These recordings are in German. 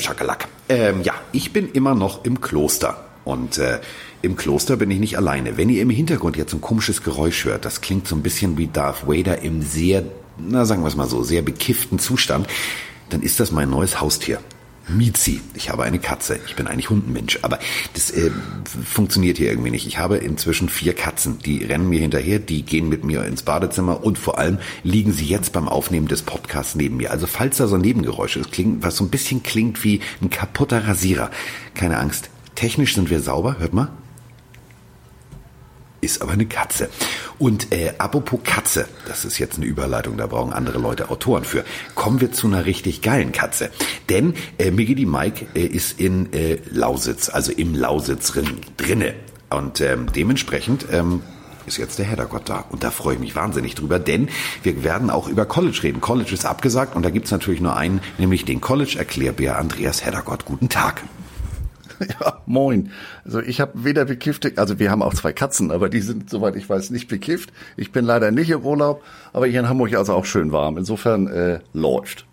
Schakalak. Ähm, ja, ich bin immer noch im Kloster. Und äh, im Kloster bin ich nicht alleine. Wenn ihr im Hintergrund jetzt ein komisches Geräusch hört, das klingt so ein bisschen wie Darth Vader im sehr, na sagen wir es mal so, sehr bekifften Zustand, dann ist das mein neues Haustier. Mizi. Ich habe eine Katze. Ich bin eigentlich Hundenmensch, aber das äh, funktioniert hier irgendwie nicht. Ich habe inzwischen vier Katzen. Die rennen mir hinterher, die gehen mit mir ins Badezimmer und vor allem liegen sie jetzt beim Aufnehmen des Podcasts neben mir. Also falls da so Nebengeräusche ist, klingt, was so ein bisschen klingt wie ein kaputter Rasierer. Keine Angst. Technisch sind wir sauber. Hört mal ist aber eine Katze. Und äh, apropos Katze, das ist jetzt eine Überleitung, da brauchen andere Leute Autoren für. Kommen wir zu einer richtig geilen Katze. Denn äh, Miggy Mike äh, ist in äh, Lausitz, also im Lausitz drin, drinne. Und ähm, dementsprechend ähm, ist jetzt der Heddergott da. Und da freue ich mich wahnsinnig drüber, denn wir werden auch über College reden. College ist abgesagt und da gibt's natürlich nur einen, nämlich den College-Erklärbär Andreas Heddergott. Guten Tag. Ja, moin. Also ich habe weder bekifft, also wir haben auch zwei Katzen, aber die sind, soweit ich weiß, nicht bekifft. Ich bin leider nicht im Urlaub, aber hier in Hamburg also auch schön warm. Insofern äh, läuft.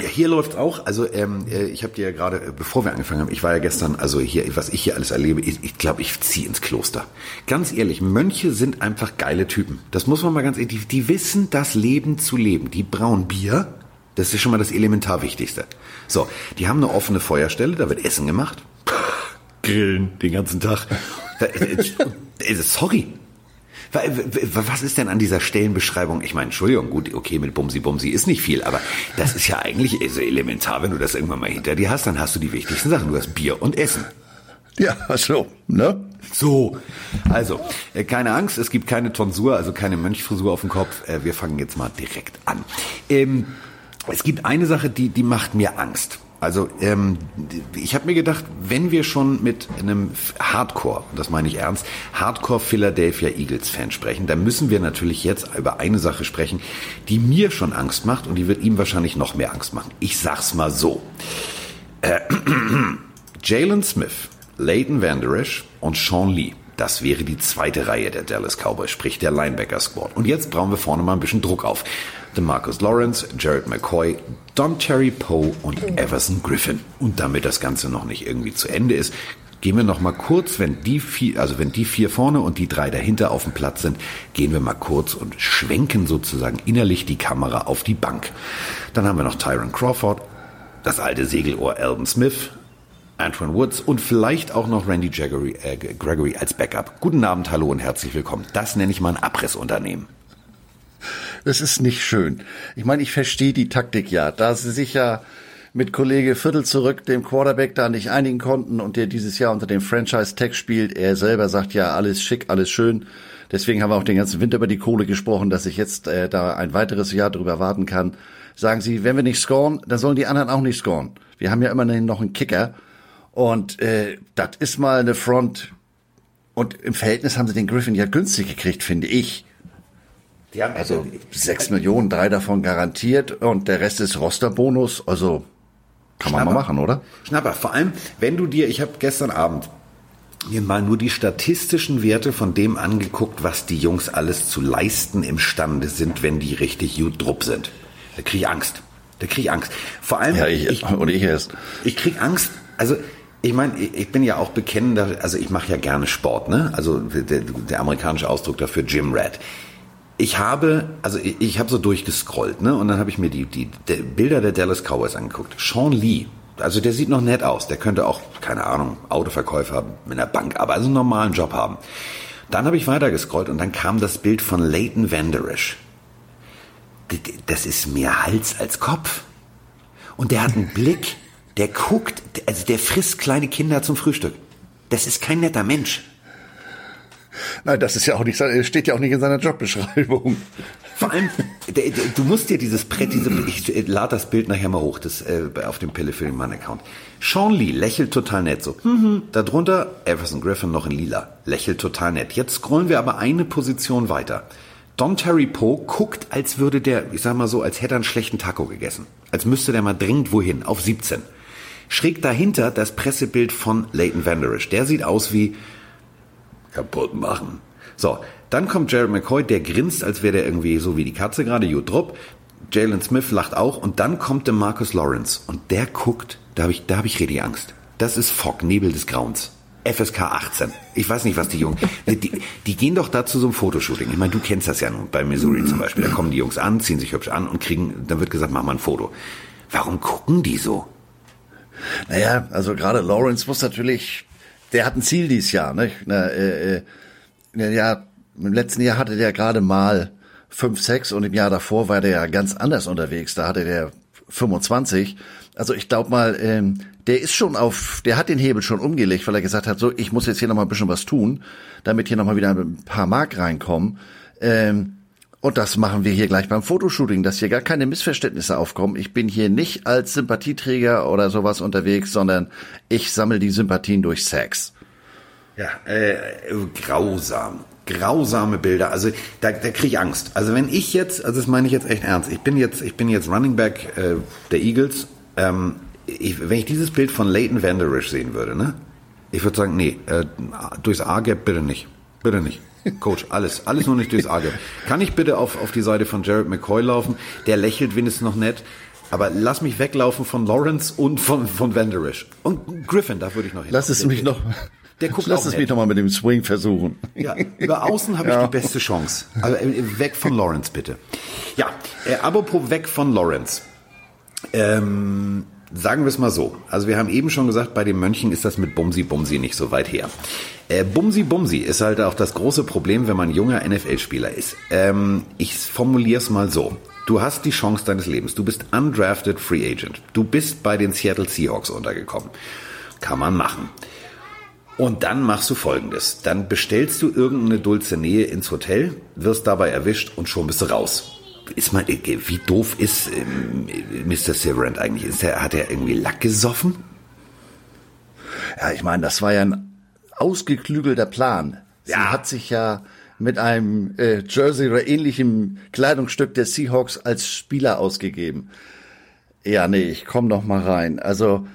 Ja, hier läuft auch. Also ähm, äh, ich habe dir ja gerade, äh, bevor wir angefangen haben, ich war ja gestern, also hier, was ich hier alles erlebe, ich glaube, ich, glaub, ich ziehe ins Kloster. Ganz ehrlich, Mönche sind einfach geile Typen. Das muss man mal ganz ehrlich, die, die wissen das Leben zu leben. Die brauen Bier, das ist schon mal das Elementar Wichtigste. So, die haben eine offene Feuerstelle, da wird Essen gemacht grillen den ganzen Tag. Sorry. Was ist denn an dieser Stellenbeschreibung? Ich meine, Entschuldigung, gut, okay, mit Bumsi Bumsi ist nicht viel, aber das ist ja eigentlich so elementar, wenn du das irgendwann mal hinter dir hast, dann hast du die wichtigsten Sachen. Du hast Bier und Essen. Ja, so, ne? So, also, äh, keine Angst, es gibt keine Tonsur, also keine Mönchfrisur auf dem Kopf. Äh, wir fangen jetzt mal direkt an. Ähm, es gibt eine Sache, die, die macht mir Angst. Also ähm, ich habe mir gedacht, wenn wir schon mit einem Hardcore, das meine ich ernst, Hardcore Philadelphia Eagles Fan sprechen, dann müssen wir natürlich jetzt über eine Sache sprechen, die mir schon Angst macht und die wird ihm wahrscheinlich noch mehr Angst machen. Ich sag's mal so. Äh, Jalen Smith, Leighton Vander Esch und Sean Lee. Das wäre die zweite Reihe der Dallas Cowboys, sprich der Linebacker Squad. Und jetzt brauchen wir vorne mal ein bisschen Druck auf. DeMarcus Lawrence, Jared McCoy, Don Cherry Poe und Everson Griffin. Und damit das Ganze noch nicht irgendwie zu Ende ist, gehen wir noch mal kurz, wenn die vier, also wenn die vier vorne und die drei dahinter auf dem Platz sind, gehen wir mal kurz und schwenken sozusagen innerlich die Kamera auf die Bank. Dann haben wir noch Tyron Crawford, das alte Segelohr Alvin Smith, Antoine Woods und vielleicht auch noch Randy Gregory, äh, Gregory als Backup. Guten Abend, hallo und herzlich willkommen. Das nenne ich mal ein Abrissunternehmen. Das ist nicht schön. Ich meine, ich verstehe die Taktik ja. Da sie sich ja mit Kollege Viertel zurück dem Quarterback da nicht einigen konnten und der dieses Jahr unter dem Franchise-Tag spielt. Er selber sagt ja, alles schick, alles schön. Deswegen haben wir auch den ganzen Winter über die Kohle gesprochen, dass ich jetzt äh, da ein weiteres Jahr drüber warten kann. Sagen sie, wenn wir nicht scoren, dann sollen die anderen auch nicht scoren. Wir haben ja immerhin noch einen Kicker. Und äh, das ist mal eine Front. Und im Verhältnis haben sie den Griffin ja günstig gekriegt, finde ich. Die haben also sechs Millionen, drei davon garantiert und der Rest ist Rosterbonus. Also kann Schnapper. man mal machen, oder? Schnapper. Vor allem, wenn du dir, ich habe gestern Abend mir mal nur die statistischen Werte von dem angeguckt, was die Jungs alles zu leisten imstande sind, wenn die richtig gut drupp sind. Da krieg ich Angst. Da krieg ich Angst. Vor allem, ja, ich, ich, und ich erst. Ich krieg Angst. Also ich meine, ich bin ja auch bekennender, also ich mache ja gerne Sport, ne? Also der, der amerikanische Ausdruck dafür Gym Rat ich habe, also ich, ich habe so durchgescrollt, ne? Und dann habe ich mir die, die, die Bilder der Dallas Cowboys angeguckt. Sean Lee, also der sieht noch nett aus. Der könnte auch, keine Ahnung, Autoverkäufer in der Bank, aber also einen normalen Job haben. Dann habe ich weiter gescrollt und dann kam das Bild von Leighton Vanderish. Das ist mehr Hals als Kopf. Und der hat einen Blick, der guckt, also der frisst kleine Kinder zum Frühstück. Das ist kein netter Mensch. Nein, das ist ja auch nicht, steht ja auch nicht in seiner Jobbeschreibung. Vor allem, du musst dir dieses Brett, diese, ich lade das Bild nachher mal hoch, das äh, auf dem Pillefilm-Mann-Account. Sean Lee lächelt total nett so. Mhm. Darunter Everson Griffin noch in lila, lächelt total nett. Jetzt scrollen wir aber eine Position weiter. Don Terry Poe guckt, als würde der, ich sag mal so, als hätte er einen schlechten Taco gegessen. Als müsste der mal dringend wohin, auf 17. Schräg dahinter das Pressebild von Leighton Vanderish. Der sieht aus wie, kaputt machen. So, dann kommt Jared McCoy, der grinst, als wäre der irgendwie so wie die Katze gerade, gut drupp. Jalen Smith lacht auch und dann kommt der Marcus Lawrence und der guckt, Da habe ich, da habe ich richtig Angst. Das ist Fog, Nebel des Grauens. FSK 18. Ich weiß nicht, was die Jungs. Die, die gehen doch da zu so einem Fotoshooting. Ich meine, du kennst das ja nun bei Missouri zum Beispiel. Da kommen die Jungs an, ziehen sich hübsch an und kriegen, dann wird gesagt, mach mal ein Foto. Warum gucken die so? Naja, also gerade Lawrence muss natürlich, der hat ein Ziel dieses Jahr, ne? Na, äh, äh, ja, im letzten Jahr hatte der gerade mal 5, 6 und im Jahr davor war der ja ganz anders unterwegs. Da hatte der 25. Also ich glaube mal, ähm, der ist schon auf, der hat den Hebel schon umgelegt, weil er gesagt hat, so, ich muss jetzt hier noch mal ein bisschen was tun, damit hier noch mal wieder ein paar Mark reinkommen. Ähm, und das machen wir hier gleich beim Fotoshooting, dass hier gar keine Missverständnisse aufkommen. Ich bin hier nicht als Sympathieträger oder sowas unterwegs, sondern ich sammle die Sympathien durch Sex. Ja, äh, grausam. Grausame Bilder. Also da, da kriege ich Angst. Also wenn ich jetzt, also das meine ich jetzt echt ernst, ich bin jetzt, ich bin jetzt Running Back äh, der Eagles. Ähm, ich, wenn ich dieses Bild von Leighton Vanderish sehen würde, ne? Ich würde sagen, nee, äh, durchs A-Gap bitte nicht. Bitte nicht. Coach, alles, alles nur nicht durchs A-Gap. Kann ich bitte auf, auf die Seite von Jared McCoy laufen? Der lächelt wenigstens noch nett. Aber lass mich weglaufen von Lawrence und von, von Vanderish. Und Griffin, da würde ich noch hin. Lass es mich noch. Der guckt Lass es mich noch mal mit dem Swing versuchen. Ja, über außen habe ich ja. die beste Chance. Also weg von Lawrence bitte. Ja, äh, apropos weg von Lawrence. Ähm, sagen wir es mal so. Also wir haben eben schon gesagt, bei den Mönchen ist das mit Bumsi Bumsi nicht so weit her. Äh, Bumsi Bumsi ist halt auch das große Problem, wenn man junger NFL-Spieler ist. Ähm, ich formuliere es mal so. Du hast die Chance deines Lebens. Du bist undrafted Free Agent. Du bist bei den Seattle Seahawks untergekommen. Kann man machen. Und dann machst du folgendes. Dann bestellst du irgendeine dulce Nähe ins Hotel, wirst dabei erwischt und schon bist du raus. Ist mal, wie doof ist ähm, Mr. Severant eigentlich? Ist der, hat er irgendwie Lack gesoffen? Ja, ich meine, das war ja ein ausgeklügelter Plan. Sie ja. hat sich ja mit einem äh, Jersey oder ähnlichem Kleidungsstück der Seahawks als Spieler ausgegeben. Ja, nee, ich komm noch mal rein. Also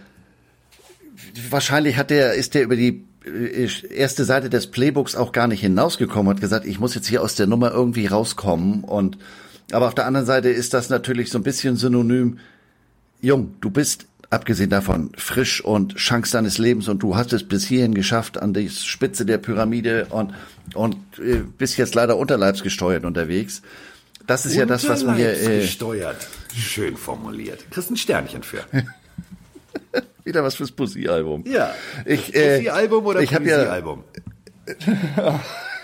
wahrscheinlich hat der ist der über die äh, erste Seite des Playbooks auch gar nicht hinausgekommen, hat gesagt, ich muss jetzt hier aus der Nummer irgendwie rauskommen und aber auf der anderen Seite ist das natürlich so ein bisschen synonym. Jung, du bist abgesehen davon frisch und Chance deines Lebens und du hast es bis hierhin geschafft an die Spitze der Pyramide und und äh, bist jetzt leider unterleibsgesteuert unterwegs. Das ist ja das, was mir äh, gesteuert. Schön formuliert. Kriegst ein Sternchen für. Wieder was fürs Pussy-Album. Ja. Ich, äh, Pussy-Album oder Pussy-Album? Ja,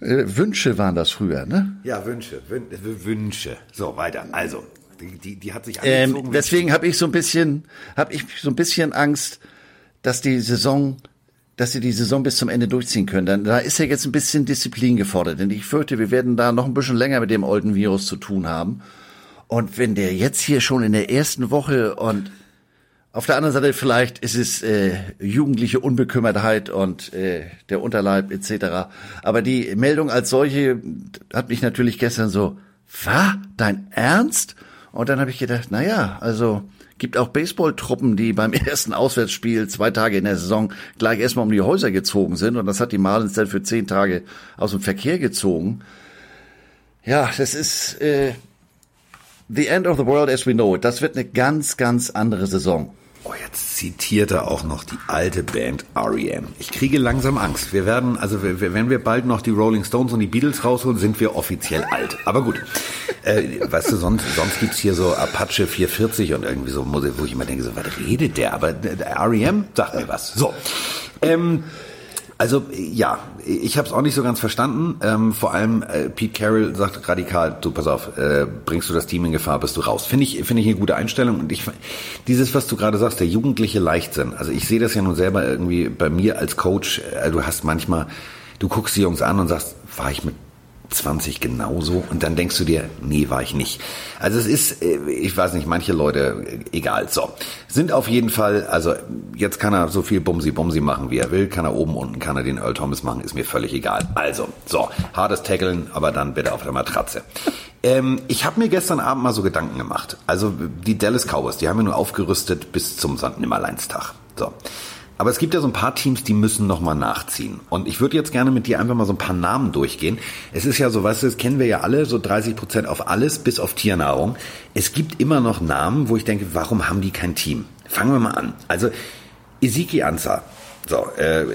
äh, Wünsche waren das früher, ne? Ja, Wünsche. Wünsche. So, weiter. Also, die, die, die hat sich ähm, Deswegen habe ich so ein bisschen, habe ich so ein bisschen Angst, dass die Saison, dass sie die Saison bis zum Ende durchziehen können. Dann, da ist ja jetzt ein bisschen Disziplin gefordert, denn ich fürchte, wir werden da noch ein bisschen länger mit dem alten Virus zu tun haben. Und wenn der jetzt hier schon in der ersten Woche und auf der anderen Seite vielleicht ist es äh, jugendliche Unbekümmertheit und äh, der Unterleib etc. Aber die Meldung als solche hat mich natürlich gestern so, was? Dein Ernst? Und dann habe ich gedacht, na ja, also gibt auch Baseballtruppen, die beim ersten Auswärtsspiel zwei Tage in der Saison gleich erstmal um die Häuser gezogen sind. Und das hat die Marlins dann für zehn Tage aus dem Verkehr gezogen. Ja, das ist äh, the end of the world as we know it. Das wird eine ganz, ganz andere Saison. Oh, jetzt zitiert er auch noch die alte Band R.E.M. Ich kriege langsam Angst. Wir werden, also wenn wir bald noch die Rolling Stones und die Beatles rausholen, sind wir offiziell alt. Aber gut. Äh, weißt du, sonst, sonst gibt's hier so Apache 440 und irgendwie so Musik, wo ich immer denke, so, was redet der? Aber R.E.M. sagt mir was. So. Ähm, also ja, ich habe es auch nicht so ganz verstanden. Ähm, vor allem äh, Pete Carroll sagt radikal, du pass auf, äh, bringst du das Team in Gefahr, bist du raus. Finde ich, finde ich eine gute Einstellung. Und ich dieses, was du gerade sagst, der jugendliche Leichtsinn. Also ich sehe das ja nun selber irgendwie bei mir als Coach. Äh, du hast manchmal, du guckst die Jungs an und sagst, war ich mit 20 genauso und dann denkst du dir, nee, war ich nicht. Also es ist, äh, ich weiß nicht, manche Leute, äh, egal, so, sind auf jeden Fall, also jetzt kann er so viel Bumsi Bumsi machen, wie er will, kann er oben, unten kann er den Earl Thomas machen, ist mir völlig egal. Also, so, hartes Tackeln, aber dann bitte auf der Matratze. ähm, ich habe mir gestern Abend mal so Gedanken gemacht. Also die Dallas Cowboys, die haben ja nur aufgerüstet bis zum St. Nimmerleinstag. So. Aber es gibt ja so ein paar Teams, die müssen nochmal nachziehen. Und ich würde jetzt gerne mit dir einfach mal so ein paar Namen durchgehen. Es ist ja so, weißt du, das kennen wir ja alle, so 30 Prozent auf alles, bis auf Tiernahrung. Es gibt immer noch Namen, wo ich denke, warum haben die kein Team? Fangen wir mal an. Also, Isiki Ansa. So, äh,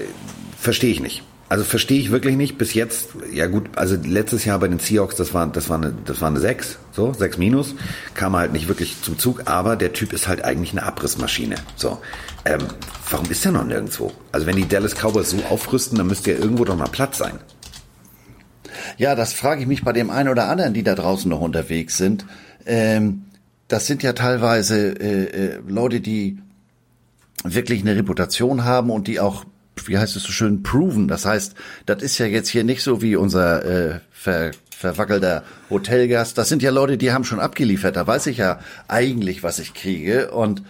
verstehe ich nicht. Also verstehe ich wirklich nicht. Bis jetzt, ja gut, also letztes Jahr bei den Seahawks, das war, das war eine, das war eine 6, so, 6 minus, kam halt nicht wirklich zum Zug, aber der Typ ist halt eigentlich eine Abrissmaschine. So. Ähm, warum ist der noch nirgendwo? Also wenn die Dallas Cowboys so aufrüsten, dann müsste ja irgendwo doch mal Platz sein. Ja, das frage ich mich bei dem einen oder anderen, die da draußen noch unterwegs sind. Ähm, das sind ja teilweise äh, äh, Leute, die wirklich eine Reputation haben und die auch wie heißt es so schön, proven. Das heißt, das ist ja jetzt hier nicht so wie unser äh, ver, verwackelter Hotelgast. Das sind ja Leute, die haben schon abgeliefert. Da weiß ich ja eigentlich, was ich kriege. Und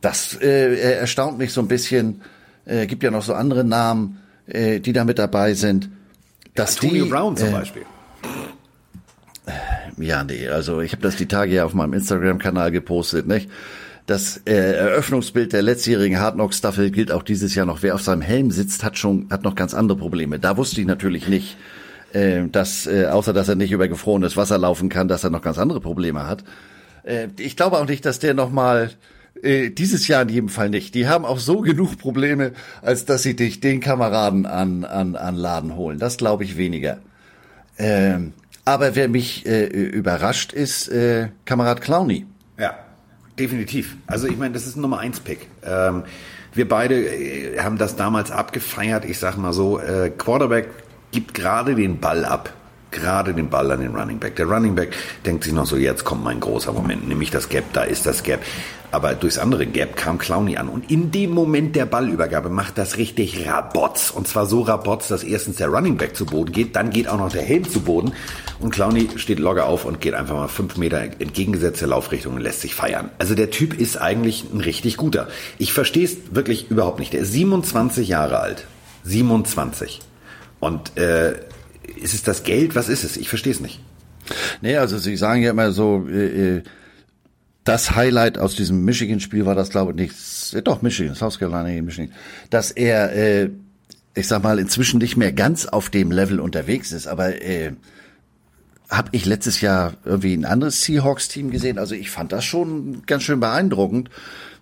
das äh, erstaunt mich so ein bisschen. Äh, gibt ja noch so andere Namen, äh, die da mit dabei sind. Dass ja, Antonio die, Brown zum äh, Beispiel. Ja, nee, also ich habe das die Tage ja auf meinem Instagram-Kanal gepostet, nicht? Das äh, Eröffnungsbild der letztjährigen Hard Knock Staffel gilt auch dieses Jahr noch. Wer auf seinem Helm sitzt, hat schon hat noch ganz andere Probleme. Da wusste ich natürlich nicht, äh, dass äh, außer dass er nicht über gefrorenes Wasser laufen kann, dass er noch ganz andere Probleme hat. Äh, ich glaube auch nicht, dass der noch mal äh, dieses Jahr in jedem Fall nicht. Die haben auch so genug Probleme, als dass sie dich den Kameraden an an an Laden holen. Das glaube ich weniger. Ähm, aber wer mich äh, überrascht, ist äh, Kamerad Clowny. Ja. Definitiv. Also ich meine, das ist ein Nummer 1 Pick. Ähm, wir beide äh, haben das damals abgefeiert. Ich sag mal so, äh, Quarterback gibt gerade den Ball ab. Gerade den Ball an den Running Back. Der Running Back denkt sich noch so, jetzt kommt mein großer Moment, nämlich das Gap, da ist das Gap. Aber durchs andere Gap kam Clowny an. Und in dem Moment der Ballübergabe macht das richtig Rabotz. Und zwar so Rabotz, dass erstens der Running Back zu Boden geht, dann geht auch noch der Helm zu Boden. Und Clowny steht locker auf und geht einfach mal fünf Meter entgegengesetzte Laufrichtung und lässt sich feiern. Also der Typ ist eigentlich ein richtig guter. Ich verstehe es wirklich überhaupt nicht. Der ist 27 Jahre alt. 27. Und äh, ist es das Geld? Was ist es? Ich verstehe es nicht. Nee, also Sie sagen ja immer so, äh, äh das Highlight aus diesem Michigan-Spiel war das, glaube ich, nicht, doch, Michigan, South Carolina, Michigan, dass er, äh, ich sag mal, inzwischen nicht mehr ganz auf dem Level unterwegs ist, aber äh, habe ich letztes Jahr irgendwie ein anderes Seahawks-Team gesehen. Also ich fand das schon ganz schön beeindruckend,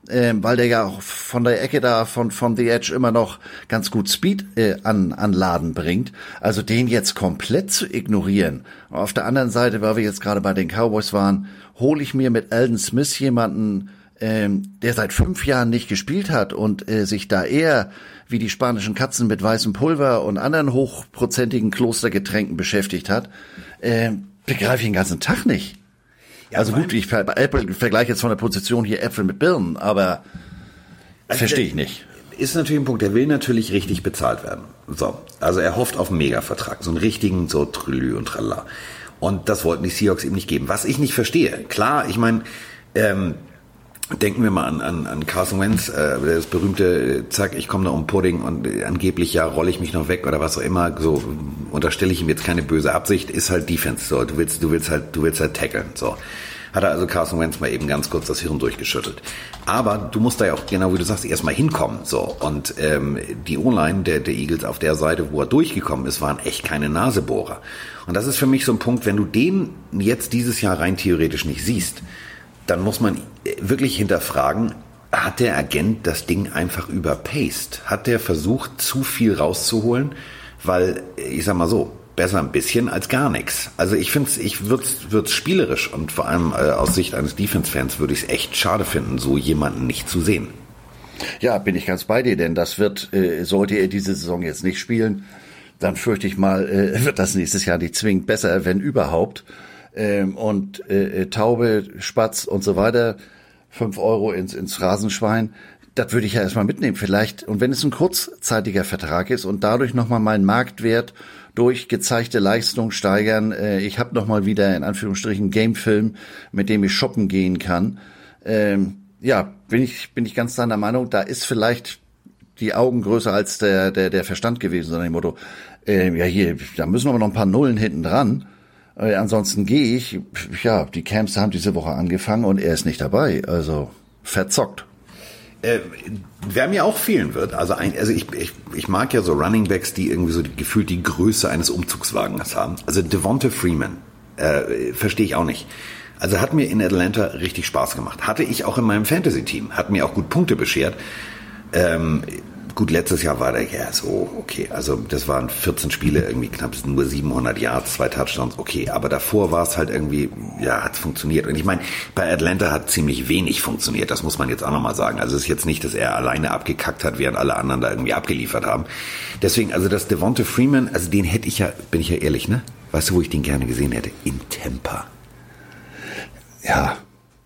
äh, weil der ja auch von der Ecke da von von The Edge immer noch ganz gut Speed äh, an an Laden bringt. Also den jetzt komplett zu ignorieren. Auf der anderen Seite, weil wir jetzt gerade bei den Cowboys waren, hole ich mir mit Alden Smith jemanden, ähm, der seit fünf Jahren nicht gespielt hat und äh, sich da eher wie die spanischen Katzen mit weißem Pulver und anderen hochprozentigen Klostergetränken beschäftigt hat, äh, begreife ich den ganzen Tag nicht. Ja, also gut, ich vergleiche jetzt von der Position hier Äpfel mit Birnen, aber also verstehe ich nicht. Ist natürlich ein Punkt, der will natürlich richtig bezahlt werden. So, also er hofft auf einen Mega-Vertrag, so einen richtigen, so Trülü und Tralla. Und das wollten die Seahawks ihm nicht geben. Was ich nicht verstehe. Klar, ich meine, ähm, denken wir mal an, an, an Carson Wentz, äh, das berühmte, äh, zack, ich komme da um Pudding und äh, angeblich ja rolle ich mich noch weg oder was auch immer, so unterstelle ich ihm jetzt keine böse Absicht, ist halt Defense, so, du willst, du willst halt, du willst halt tackeln, so. Hat er also Carson Wentz mal eben ganz kurz das Hirn durchgeschüttelt. Aber du musst da ja auch, genau wie du sagst, erstmal hinkommen, so. Und ähm, die O-Line der, der Eagles auf der Seite, wo er durchgekommen ist, waren echt keine Nasebohrer. Und das ist für mich so ein Punkt, wenn du den jetzt dieses Jahr rein theoretisch nicht siehst, dann muss man wirklich hinterfragen, hat der Agent das Ding einfach überpaced? Hat der versucht, zu viel rauszuholen? Weil, ich sag mal so, besser ein bisschen als gar nichts. Also ich finde ich würde es spielerisch und vor allem äh, aus Sicht eines Defense-Fans würde ich es echt schade finden, so jemanden nicht zu sehen. Ja, bin ich ganz bei dir, denn das wird, äh, sollte er diese Saison jetzt nicht spielen, dann fürchte ich mal, äh, wird das nächstes Jahr nicht zwingend besser, wenn überhaupt ähm, und äh, äh, Taube, Spatz und so weiter, fünf Euro ins, ins Rasenschwein, das würde ich ja erstmal mitnehmen. Vielleicht, und wenn es ein kurzzeitiger Vertrag ist und dadurch nochmal meinen Marktwert durch gezeigte Leistung steigern, äh, ich habe nochmal wieder in Anführungsstrichen Gamefilm, mit dem ich shoppen gehen kann. Ähm, ja, bin ich, bin ich ganz deiner Meinung, da ist vielleicht die Augen größer als der, der, der Verstand gewesen, sondern dem Motto, äh, ja hier, da müssen wir noch ein paar Nullen hinten dran. Äh, ansonsten gehe ich, ja, die Camps haben diese Woche angefangen und er ist nicht dabei. Also verzockt. Äh, wer mir auch fehlen wird, also, ein, also ich, ich, ich mag ja so Running Backs, die irgendwie so die, gefühlt die Größe eines Umzugswagens haben. Also Devonta Freeman, äh, verstehe ich auch nicht. Also hat mir in Atlanta richtig Spaß gemacht. Hatte ich auch in meinem Fantasy-Team, hat mir auch gut Punkte beschert. Ähm, Gut, letztes Jahr war der ja so, okay, also das waren 14 Spiele, irgendwie knapp nur 700 Yards, zwei Touchdowns, okay, aber davor war es halt irgendwie, ja, hat funktioniert. Und ich meine, bei Atlanta hat ziemlich wenig funktioniert, das muss man jetzt auch nochmal sagen. Also es ist jetzt nicht, dass er alleine abgekackt hat, während alle anderen da irgendwie abgeliefert haben. Deswegen, also das Devonta Freeman, also den hätte ich ja, bin ich ja ehrlich, ne? Weißt du, wo ich den gerne gesehen hätte? In Tampa. Ja,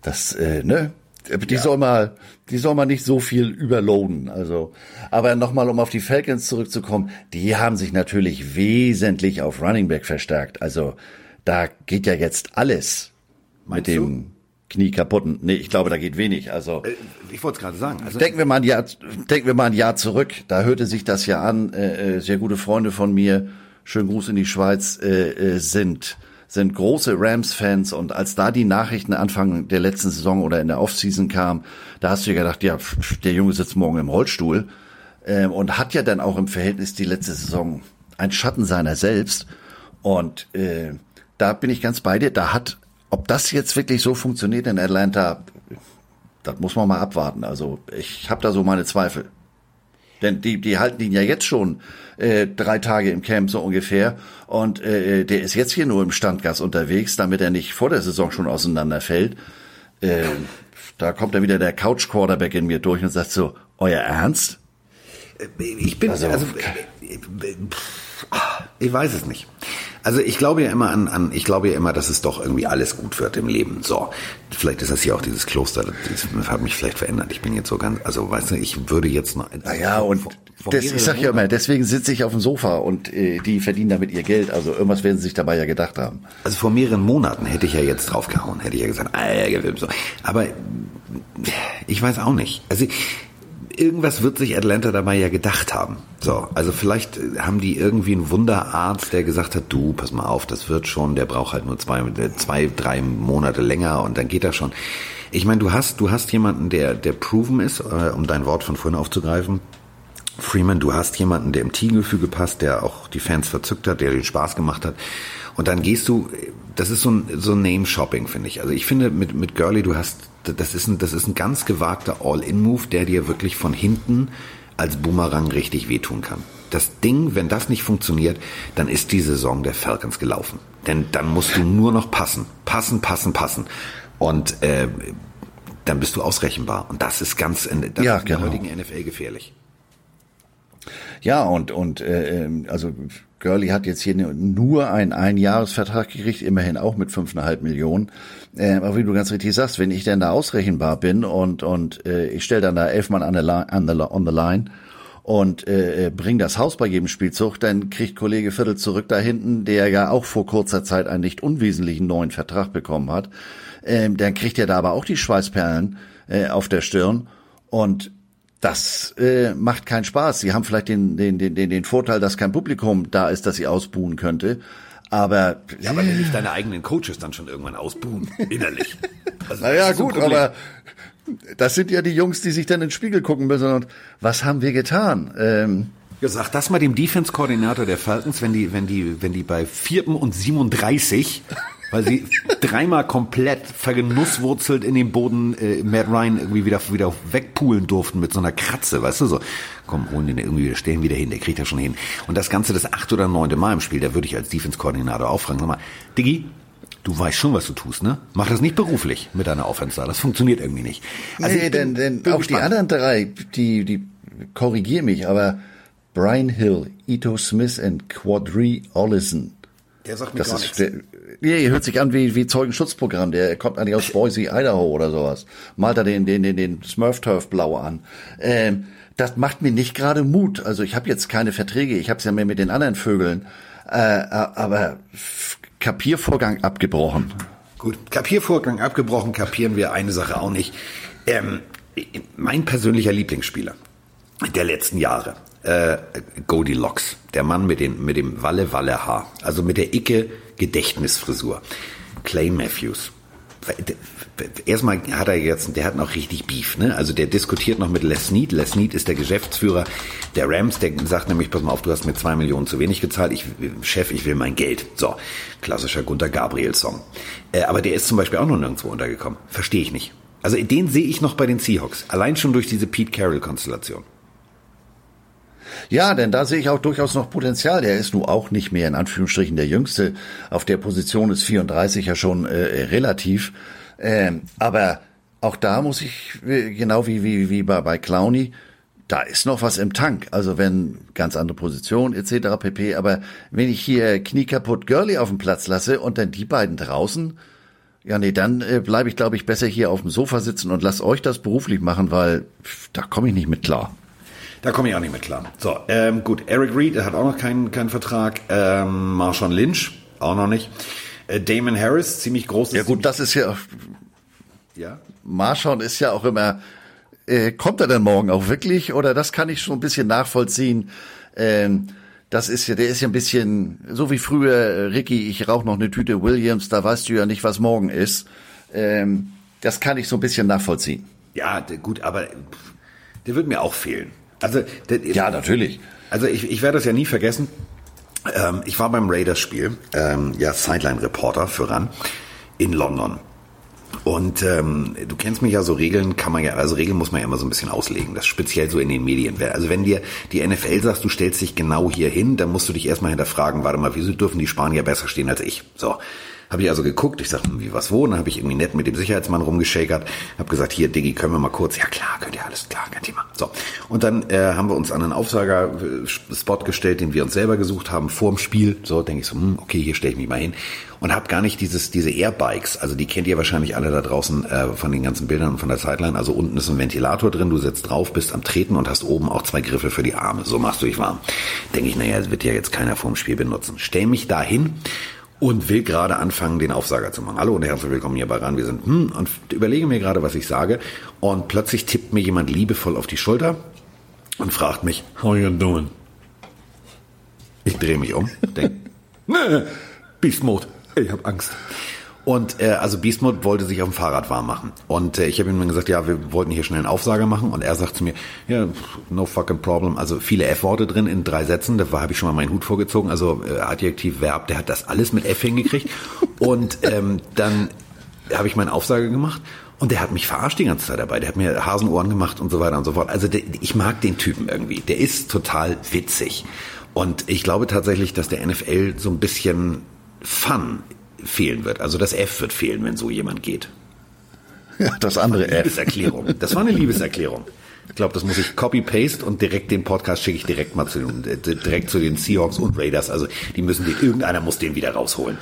das, äh, ne? Die ja. soll mal, die soll man nicht so viel überloaden. Also, aber nochmal, um auf die Falcons zurückzukommen, die haben sich natürlich wesentlich auf Running Back verstärkt. Also, da geht ja jetzt alles Meinst mit dem du? Knie kaputten. Nee, ich glaube, da geht wenig. Also, äh, ich wollte es gerade sagen. Also, denken wir mal ein Jahr, denken wir mal ein Jahr zurück. Da hörte sich das ja an. Äh, äh sehr gute Freunde von mir, schönen Gruß in die Schweiz, äh, äh, sind sind große Rams-Fans und als da die Nachrichten Anfang der letzten Saison oder in der Offseason kam, da hast du ja gedacht, ja, der Junge sitzt morgen im Rollstuhl ähm, und hat ja dann auch im Verhältnis die letzte Saison ein Schatten seiner selbst und äh, da bin ich ganz bei dir, da hat, ob das jetzt wirklich so funktioniert in Atlanta, das muss man mal abwarten. Also ich habe da so meine Zweifel. Denn die, die halten ihn ja jetzt schon äh, drei Tage im Camp so ungefähr. Und äh, der ist jetzt hier nur im Standgas unterwegs, damit er nicht vor der Saison schon auseinanderfällt. Äh, da kommt dann wieder der Couch-Quarterback in mir durch und sagt so, euer Ernst? Ich bin, also, also ich weiß es nicht. Also ich glaube ja immer an, an, ich glaube ja immer, dass es doch irgendwie alles gut wird im Leben. So, vielleicht ist das hier auch dieses Kloster, das hat mich vielleicht verändert. Ich bin jetzt so ganz, also weißt du, ich würde jetzt noch. Naja, und das, ich sag ja immer, deswegen sitze ich auf dem Sofa und äh, die verdienen damit ihr Geld. Also irgendwas werden sie sich dabei ja gedacht haben. Also vor mehreren Monaten hätte ich ja jetzt draufgehauen, hätte ich ja gesagt, ah, so. Aber ich weiß auch nicht. Also irgendwas wird sich Atlanta dabei ja gedacht haben. So, also vielleicht haben die irgendwie einen Wunderarzt, der gesagt hat, du, pass mal auf, das wird schon, der braucht halt nur zwei, zwei, drei Monate länger und dann geht das schon. Ich meine, du hast, du hast jemanden, der, der proven ist, äh, um dein Wort von vorhin aufzugreifen. Freeman, du hast jemanden, der im Teamgefüge passt, der auch die Fans verzückt hat, der den Spaß gemacht hat. Und dann gehst du, das ist so ein, so ein Name-Shopping, finde ich. Also ich finde, mit, mit Gurley, du hast, das ist ein, das ist ein ganz gewagter All-In-Move, der dir wirklich von hinten als Boomerang richtig wehtun kann. Das Ding, wenn das nicht funktioniert, dann ist die Saison der Falcons gelaufen. Denn dann musst du nur noch passen. Passen, passen, passen. Und äh, dann bist du ausrechenbar. Und das ist ganz in, das ja, ist in der genau. heutigen NFL gefährlich. Ja, und, und äh, ähm, also Gurley hat jetzt hier nur einen Einjahresvertrag gekriegt, immerhin auch mit fünfeinhalb Millionen. Äh, aber wie du ganz richtig sagst, wenn ich denn da ausrechenbar bin und und äh, ich stelle dann da elf Mann an der an the, on the line und äh, bring das Haus bei jedem Spielzug, dann kriegt Kollege Viertel zurück da hinten, der ja auch vor kurzer Zeit einen nicht unwesentlichen neuen Vertrag bekommen hat. Ähm, dann kriegt er da aber auch die Schweißperlen äh, auf der Stirn und das äh, macht keinen Spaß. Sie haben vielleicht den, den, den, den Vorteil, dass kein Publikum da ist, dass sie ausbuhen könnte. Aber ja, aber wenn nicht deine eigenen Coaches dann schon irgendwann ausbuhen, innerlich. Also, naja, gut, aber das sind ja die Jungs, die sich dann in den Spiegel gucken müssen und was haben wir getan? Ähm, ja, sag das mal dem Defense-Koordinator der Falcons, wenn die, wenn die, wenn die bei vierten und 37 weil sie dreimal komplett vergenusswurzelt in den Boden äh, Matt Ryan irgendwie wieder, wieder wegpulen durften mit so einer Kratze, weißt du, so, komm, holen den irgendwie wieder, stellen wieder hin, der kriegt ja schon hin. Und das Ganze das acht oder neunte Mal im Spiel, da würde ich als Defense-Koordinator auffragen, sag mal, Diggi, Du weißt schon, was du tust, ne? Mach das nicht beruflich mit deiner Offense da. Das funktioniert irgendwie nicht. Also nee, denn, denn auch gespannt. die anderen drei, die, die korrigier mich, aber Brian Hill, Ito Smith und Quadri Ollison. Der sagt mir das gar ist, nichts. Nee, hört sich an wie, wie Zeugenschutzprogramm. Der kommt eigentlich aus Boise, Idaho oder sowas. Malt er den, den, den, den Smurf-Turf blau an. Ähm, das macht mir nicht gerade Mut. Also ich habe jetzt keine Verträge. Ich habe es ja mehr mit den anderen Vögeln. Äh, aber Kapiervorgang abgebrochen. Gut, Kapiervorgang abgebrochen, kapieren wir eine Sache auch nicht. Ähm, mein persönlicher Lieblingsspieler der letzten Jahre, äh, Goldilocks, der Mann mit, den, mit dem Walle-Walle-Haar, also mit der Icke Gedächtnisfrisur. Clay Matthews. erstmal hat er jetzt, der hat noch richtig Beef, ne? Also der diskutiert noch mit Les Snead. Les Snead ist der Geschäftsführer der Rams, der sagt nämlich, pass mal auf, du hast mir zwei Millionen zu wenig gezahlt, ich, Chef, ich will mein Geld. So, klassischer Gunter Gabriel-Song. Äh, aber der ist zum Beispiel auch noch nirgendwo untergekommen. Verstehe ich nicht. Also den sehe ich noch bei den Seahawks. Allein schon durch diese Pete Carroll-Konstellation. Ja, denn da sehe ich auch durchaus noch Potenzial. Der ist nun auch nicht mehr in Anführungsstrichen der Jüngste. Auf der Position ist 34 ja schon äh, relativ. Ähm, aber auch da muss ich, genau wie, wie, wie bei, bei Clowny, da ist noch was im Tank. Also wenn ganz andere Position etc. pp. Aber wenn ich hier kniekaputt Girlie auf dem Platz lasse und dann die beiden draußen, ja nee, dann äh, bleibe ich glaube ich besser hier auf dem Sofa sitzen und lass euch das beruflich machen, weil da komme ich nicht mit klar. Da komme ich auch nicht mit klar. So, ähm, gut, Eric Reed hat auch noch keinen, keinen Vertrag. Ähm, Marshawn Lynch auch noch nicht. Äh, Damon Harris, ziemlich großes. Ja gut, das ist ja. Ja. Marshawn ist ja auch immer. Äh, kommt er denn morgen auch wirklich? Oder das kann ich schon ein bisschen nachvollziehen. Ähm, das ist ja, der ist ja ein bisschen so wie früher, äh, Ricky, ich rauche noch eine Tüte Williams, da weißt du ja nicht, was morgen ist. Ähm, das kann ich so ein bisschen nachvollziehen. Ja, gut, aber der wird mir auch fehlen. Also ja, natürlich. Also ich, ich werde das ja nie vergessen. Ähm, ich war beim Raiders-Spiel, ähm, ja Sideline-Reporter für RAN in London. Und ähm, du kennst mich ja, so Regeln kann man ja, also Regeln muss man ja immer so ein bisschen auslegen, das speziell so in den Medien. Also wenn dir die NFL sagt, du stellst dich genau hier hin, dann musst du dich erstmal hinterfragen, warte mal, wieso dürfen die Spanier besser stehen als ich? So. Habe ich also geguckt, ich sagte, wie was wo? Dann habe ich irgendwie nett mit dem Sicherheitsmann rumgeschakert, habe gesagt, hier Diggi, können wir mal kurz? Ja klar, könnt ihr alles klar, kein Thema. So und dann äh, haben wir uns an einen Aufsager-Spot gestellt, den wir uns selber gesucht haben vorm Spiel. So denke ich so, hm, okay, hier stelle ich mich mal hin und habe gar nicht dieses diese Airbikes, also die kennt ihr wahrscheinlich alle da draußen äh, von den ganzen Bildern und von der Sideline. Also unten ist ein Ventilator drin, du sitzt drauf, bist am Treten und hast oben auch zwei Griffe für die Arme. So machst du dich warm. Denke ich, naja, das wird ja jetzt keiner vorm Spiel benutzen. Stell mich da hin und will gerade anfangen, den Aufsager zu machen. Hallo und herzlich willkommen hier bei RAN. Wir sind, hm, und überlege mir gerade, was ich sage. Und plötzlich tippt mir jemand liebevoll auf die Schulter und fragt mich, how you doing? Ich drehe mich um, denke, Beast Mode, ich habe Angst. Und äh, also Beast Mode wollte sich auf dem Fahrrad warm machen. Und äh, ich habe ihm dann gesagt, ja, wir wollten hier schnell einen Aufsager machen. Und er sagt zu mir, ja, no fucking problem. Also viele F-Worte drin in drei Sätzen. Da habe ich schon mal meinen Hut vorgezogen. Also äh, Adjektiv, Verb, der hat das alles mit F hingekriegt. und ähm, dann habe ich meinen Aufsager gemacht. Und der hat mich verarscht die ganze Zeit dabei. Der hat mir Hasenohren gemacht und so weiter und so fort. Also der, ich mag den Typen irgendwie. Der ist total witzig. Und ich glaube tatsächlich, dass der NFL so ein bisschen Fun fehlen wird. Also das F wird fehlen, wenn so jemand geht. Ja, das andere F. Liebeserklärung. Das war eine Liebeserklärung. Ich glaube, das muss ich copy-paste und direkt den Podcast schicke ich direkt mal zu den, äh, direkt zu den Seahawks und Raiders. Also die müssen den, irgendeiner muss den wieder rausholen.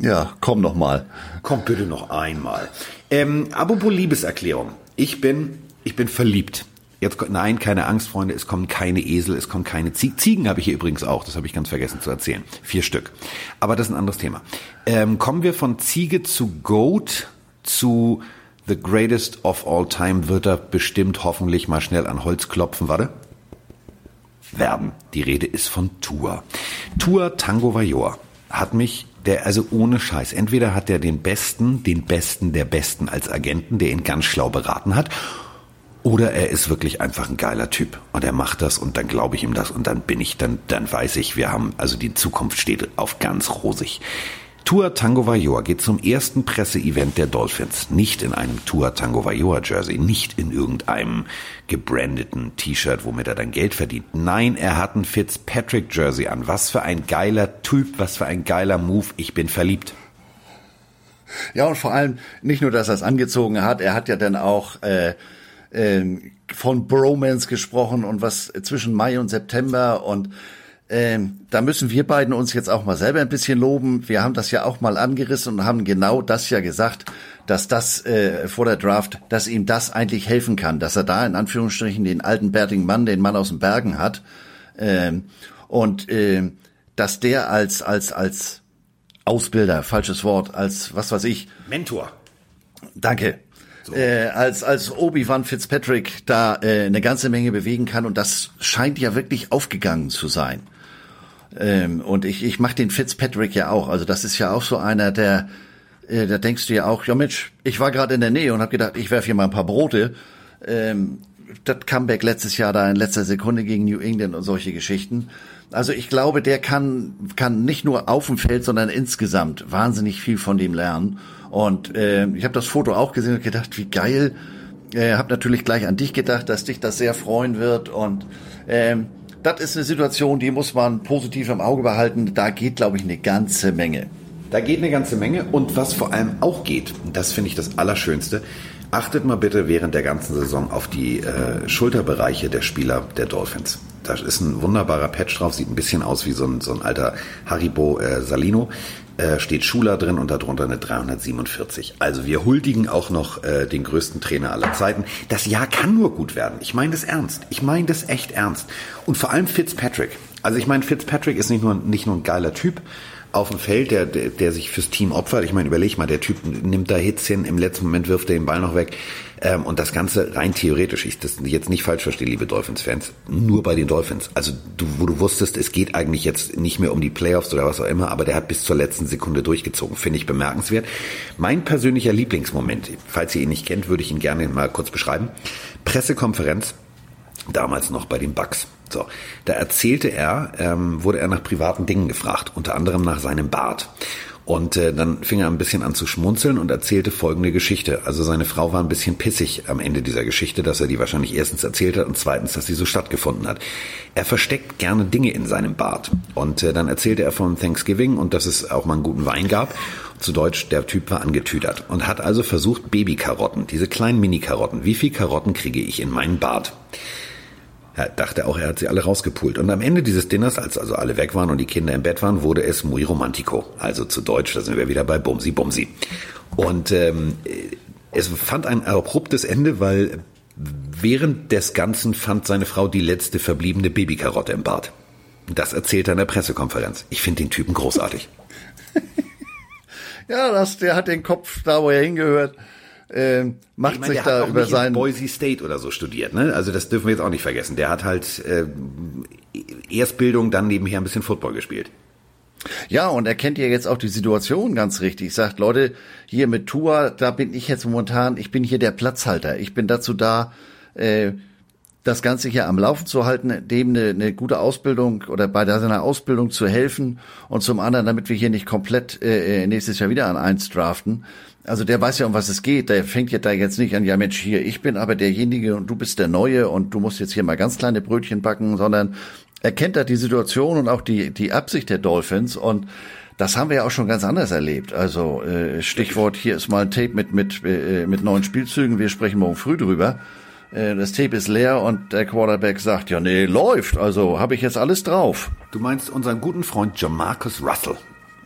Ja, komm noch mal. Komm bitte noch einmal. Ähm, apropos Liebeserklärung. Ich bin, ich bin verliebt. Jetzt, nein, keine Angst, Freunde, es kommen keine Esel, es kommen keine Ziegen. Ziegen habe ich hier übrigens auch, das habe ich ganz vergessen zu erzählen. Vier Stück. Aber das ist ein anderes Thema. Ähm, kommen wir von Ziege zu Goat zu The Greatest of All Time wird er bestimmt hoffentlich mal schnell an Holz klopfen, warte. Werden. Die Rede ist von Tour. Tour Tango Vajor hat mich der, also ohne Scheiß, entweder hat er den Besten, den Besten der Besten als Agenten, der ihn ganz schlau beraten hat, oder er ist wirklich einfach ein geiler Typ und er macht das und dann glaube ich ihm das und dann bin ich, dann, dann weiß ich, wir haben, also die Zukunft steht auf ganz rosig. Tour Tango Vajor geht zum ersten Presseevent der Dolphins. Nicht in einem Tour Tango Vajor Jersey, nicht in irgendeinem gebrandeten T-Shirt, womit er dann Geld verdient. Nein, er hat ein Fitzpatrick Jersey an. Was für ein geiler Typ, was für ein geiler Move. Ich bin verliebt. Ja, und vor allem nicht nur, dass er es angezogen hat, er hat ja dann auch äh, ähm, von Bromance gesprochen und was zwischen Mai und September und ähm, da müssen wir beiden uns jetzt auch mal selber ein bisschen loben. Wir haben das ja auch mal angerissen und haben genau das ja gesagt, dass das äh, vor der Draft, dass ihm das eigentlich helfen kann, dass er da in Anführungsstrichen den alten bärtigen Mann, den Mann aus den Bergen hat ähm, und äh, dass der als als als Ausbilder, falsches Wort, als was weiß ich, Mentor. Danke, so. äh, als, als Obi-Wan Fitzpatrick da äh, eine ganze Menge bewegen kann und das scheint ja wirklich aufgegangen zu sein. Ähm, und ich, ich mache den Fitzpatrick ja auch. Also das ist ja auch so einer, der äh, da denkst du ja auch, ja Mensch, ich war gerade in der Nähe und habe gedacht, ich werfe hier mal ein paar Brote. Ähm, das Comeback letztes Jahr da in letzter Sekunde gegen New England und solche Geschichten. Also ich glaube, der kann, kann nicht nur auf dem Feld, sondern insgesamt wahnsinnig viel von dem lernen. Und äh, ich habe das Foto auch gesehen und gedacht, wie geil. Äh, habe natürlich gleich an dich gedacht, dass dich das sehr freuen wird. Und ähm, das ist eine Situation, die muss man positiv im Auge behalten. Da geht, glaube ich, eine ganze Menge. Da geht eine ganze Menge. Und was vor allem auch geht, das finde ich das Allerschönste, achtet mal bitte während der ganzen Saison auf die äh, Schulterbereiche der Spieler der Dolphins. Da ist ein wunderbarer Patch drauf, sieht ein bisschen aus wie so ein, so ein alter Haribo äh, Salino. Äh, steht Schuler drin und darunter eine 347. Also wir huldigen auch noch äh, den größten Trainer aller Zeiten. Das Jahr kann nur gut werden. Ich meine das ernst. Ich meine das echt ernst. Und vor allem Fitzpatrick. Also ich meine, Fitzpatrick ist nicht nur, nicht nur ein geiler Typ, auf dem Feld, der, der, der sich fürs Team opfert. Ich meine, überleg mal, der Typ nimmt da Hits hin, im letzten Moment wirft er den Ball noch weg. Ähm, und das Ganze rein theoretisch, ich das jetzt nicht falsch verstehe, liebe Dolphins-Fans, nur bei den Dolphins. Also du, wo du wusstest, es geht eigentlich jetzt nicht mehr um die Playoffs oder was auch immer, aber der hat bis zur letzten Sekunde durchgezogen. Finde ich bemerkenswert. Mein persönlicher Lieblingsmoment, falls ihr ihn nicht kennt, würde ich ihn gerne mal kurz beschreiben. Pressekonferenz, damals noch bei den Bucks. So, da erzählte er, ähm, wurde er nach privaten Dingen gefragt, unter anderem nach seinem Bart. Und äh, dann fing er ein bisschen an zu schmunzeln und erzählte folgende Geschichte. Also seine Frau war ein bisschen pissig am Ende dieser Geschichte, dass er die wahrscheinlich erstens erzählt hat und zweitens, dass sie so stattgefunden hat. Er versteckt gerne Dinge in seinem Bart. Und äh, dann erzählte er von Thanksgiving und dass es auch mal einen guten Wein gab. Zu Deutsch, der Typ war angetüdert und hat also versucht, Babykarotten, diese kleinen Mini-Karotten, wie viel Karotten kriege ich in meinen Bart? Er dachte auch, er hat sie alle rausgepult. Und am Ende dieses Dinners, als also alle weg waren und die Kinder im Bett waren, wurde es muy romantico. Also zu Deutsch, da sind wir wieder bei Bumsi Bumsi. Und ähm, es fand ein abruptes Ende, weil während des Ganzen fand seine Frau die letzte verbliebene Babykarotte im Bad. Das erzählt er in der Pressekonferenz. Ich finde den Typen großartig. ja, das, der hat den Kopf da, wo er hingehört äh, macht ich mein, sich da über sein Boise State oder so studiert, ne? Also das dürfen wir jetzt auch nicht vergessen. Der hat halt äh, Erstbildung, dann nebenher ein bisschen Football gespielt. Ja, und er kennt ja jetzt auch die Situation ganz richtig. Sagt, Leute, hier mit Tua, da bin ich jetzt momentan, ich bin hier der Platzhalter. Ich bin dazu da, äh, das Ganze hier am Laufen zu halten, dem eine, eine gute Ausbildung oder bei seiner Ausbildung zu helfen und zum anderen, damit wir hier nicht komplett äh, äh nächstes Jahr wieder an eins draften. Also der weiß ja, um was es geht. Der fängt ja da jetzt nicht an, ja Mensch, hier, ich bin aber derjenige und du bist der Neue und du musst jetzt hier mal ganz kleine Brötchen backen, sondern er kennt da die Situation und auch die, die Absicht der Dolphins und das haben wir ja auch schon ganz anders erlebt. Also äh, Stichwort, hier ist mal ein Tape mit, mit, äh, mit neuen Spielzügen, wir sprechen morgen früh drüber. Äh, das Tape ist leer und der Quarterback sagt, ja nee, läuft, also habe ich jetzt alles drauf. Du meinst unseren guten Freund Jamarcus Russell.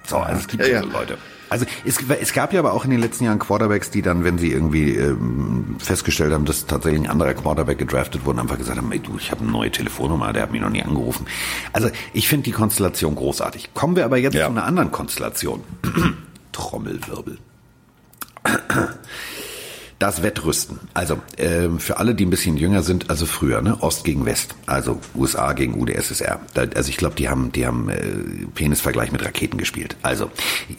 So, also es gibt ja, ja. Leute. Also es, es gab ja aber auch in den letzten Jahren Quarterbacks, die dann, wenn sie irgendwie ähm, festgestellt haben, dass tatsächlich ein anderer Quarterback gedraftet wurde, einfach gesagt haben, ey du, ich habe eine neue Telefonnummer, der hat mich noch nie angerufen. Also ich finde die Konstellation großartig. Kommen wir aber jetzt ja. zu einer anderen Konstellation. Trommelwirbel das Wettrüsten. Also äh, für alle, die ein bisschen jünger sind, also früher, ne, Ost gegen West, also USA gegen UdSSR. Da, also ich glaube, die haben, die haben äh, Penisvergleich mit Raketen gespielt. Also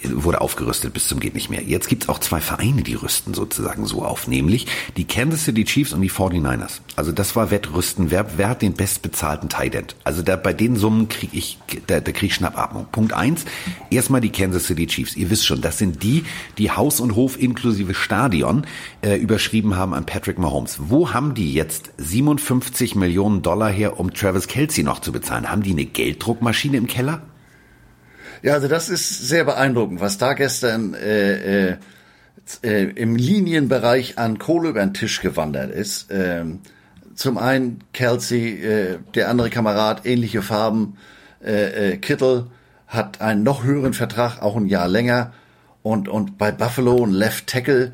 wurde aufgerüstet bis zum geht nicht mehr. Jetzt gibt's auch zwei Vereine, die rüsten sozusagen so auf, nämlich die Kansas City Chiefs und die 49ers. Also das war Wettrüsten. Wer, wer hat den bestbezahlten Tight? Also da, bei den Summen kriege ich, da, da krieg ich Schnappatmung. Punkt eins: erstmal die Kansas City Chiefs. Ihr wisst schon, das sind die, die Haus und Hof inklusive Stadion äh, äh, überschrieben haben an Patrick Mahomes. Wo haben die jetzt 57 Millionen Dollar her, um Travis Kelsey noch zu bezahlen? Haben die eine Gelddruckmaschine im Keller? Ja, also das ist sehr beeindruckend, was da gestern äh, äh, äh, im Linienbereich an Kohle über den Tisch gewandert ist. Ähm, zum einen Kelsey, äh, der andere Kamerad, ähnliche Farben. Äh, äh, Kittel hat einen noch höheren Vertrag, auch ein Jahr länger. Und, und bei Buffalo ein Left Tackle,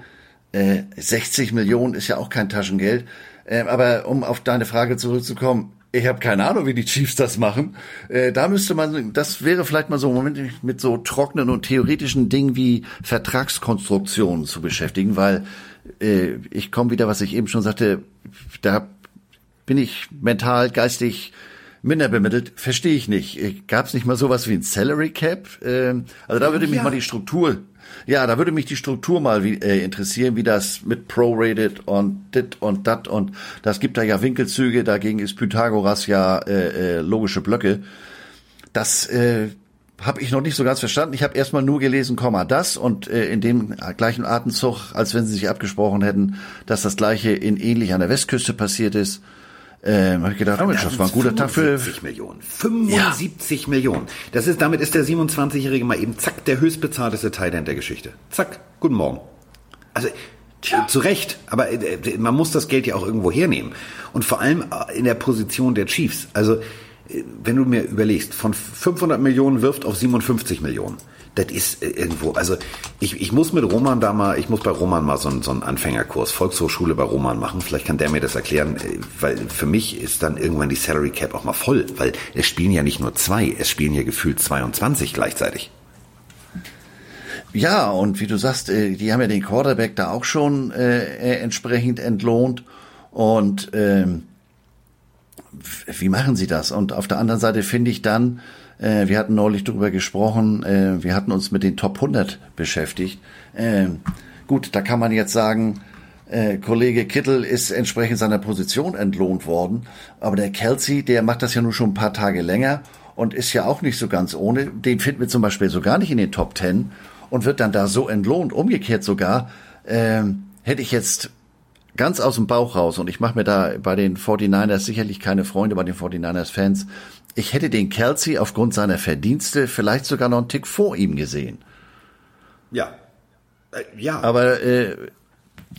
äh, 60 Millionen ist ja auch kein Taschengeld. Äh, aber um auf deine Frage zurückzukommen, ich habe keine Ahnung, wie die Chiefs das machen. Äh, da müsste man, das wäre vielleicht mal so ein Moment, mit so trockenen und theoretischen Dingen wie Vertragskonstruktionen zu beschäftigen, weil äh, ich komme wieder, was ich eben schon sagte, da bin ich mental, geistig minder bemittelt, verstehe ich nicht. Gab es nicht mal sowas wie ein Salary Cap? Äh, also da würde mich ja. mal die Struktur Ja, da würde mich die Struktur mal äh, interessieren, wie das mit Prorated und dit und dat und das gibt da ja Winkelzüge, dagegen ist Pythagoras ja äh, äh, logische Blöcke. Das äh, habe ich noch nicht so ganz verstanden. Ich habe erstmal nur gelesen, Komma das und äh, in dem gleichen Atemzug, als wenn sie sich abgesprochen hätten, dass das gleiche in ähnlich an der Westküste passiert ist. Ähm, habe ich gedacht, Mensch, das war ein guter Tag für 75 Millionen. 75 ja. Millionen. Das ist, damit ist der 27-Jährige mal eben zack der höchstbezahlteste Teil der Geschichte. Zack, guten Morgen. Also Tja. Zu Recht, aber äh, man muss das Geld ja auch irgendwo hernehmen. Und vor allem äh, in der Position der Chiefs. Also, äh, wenn du mir überlegst, von 500 Millionen wirft auf 57 Millionen das ist äh, irgendwo, also ich, ich muss mit Roman da mal, ich muss bei Roman mal so, einen, so einen Anfängerkurs, Volkshochschule bei Roman machen. Vielleicht kann der mir das erklären, äh, weil für mich ist dann irgendwann die Salary Cap auch mal voll, weil es spielen ja nicht nur zwei, es spielen ja gefühlt 22 gleichzeitig. Ja, und wie du sagst, äh, die haben ja den Quarterback da auch schon äh, entsprechend entlohnt. Und ähm, wie machen sie das? Und auf der anderen Seite finde ich dann, äh, wir hatten neulich darüber gesprochen, äh, wir hatten uns mit den Top 100 beschäftigt. Äh, gut, da kann man jetzt sagen, äh, Kollege Kittel ist entsprechend seiner Position entlohnt worden, aber der Kelsey, der macht das ja nur schon ein paar Tage länger und ist ja auch nicht so ganz ohne. Den finden wir zum Beispiel so gar nicht in den Top 10 und wird dann da so entlohnt. Umgekehrt sogar, äh, hätte ich jetzt ganz aus dem Bauch raus und ich mache mir da bei den 49ers sicherlich keine Freunde, bei den 49ers Fans, ich hätte den Kelsey aufgrund seiner Verdienste vielleicht sogar noch einen Tick vor ihm gesehen. Ja. Äh, ja. Aber äh,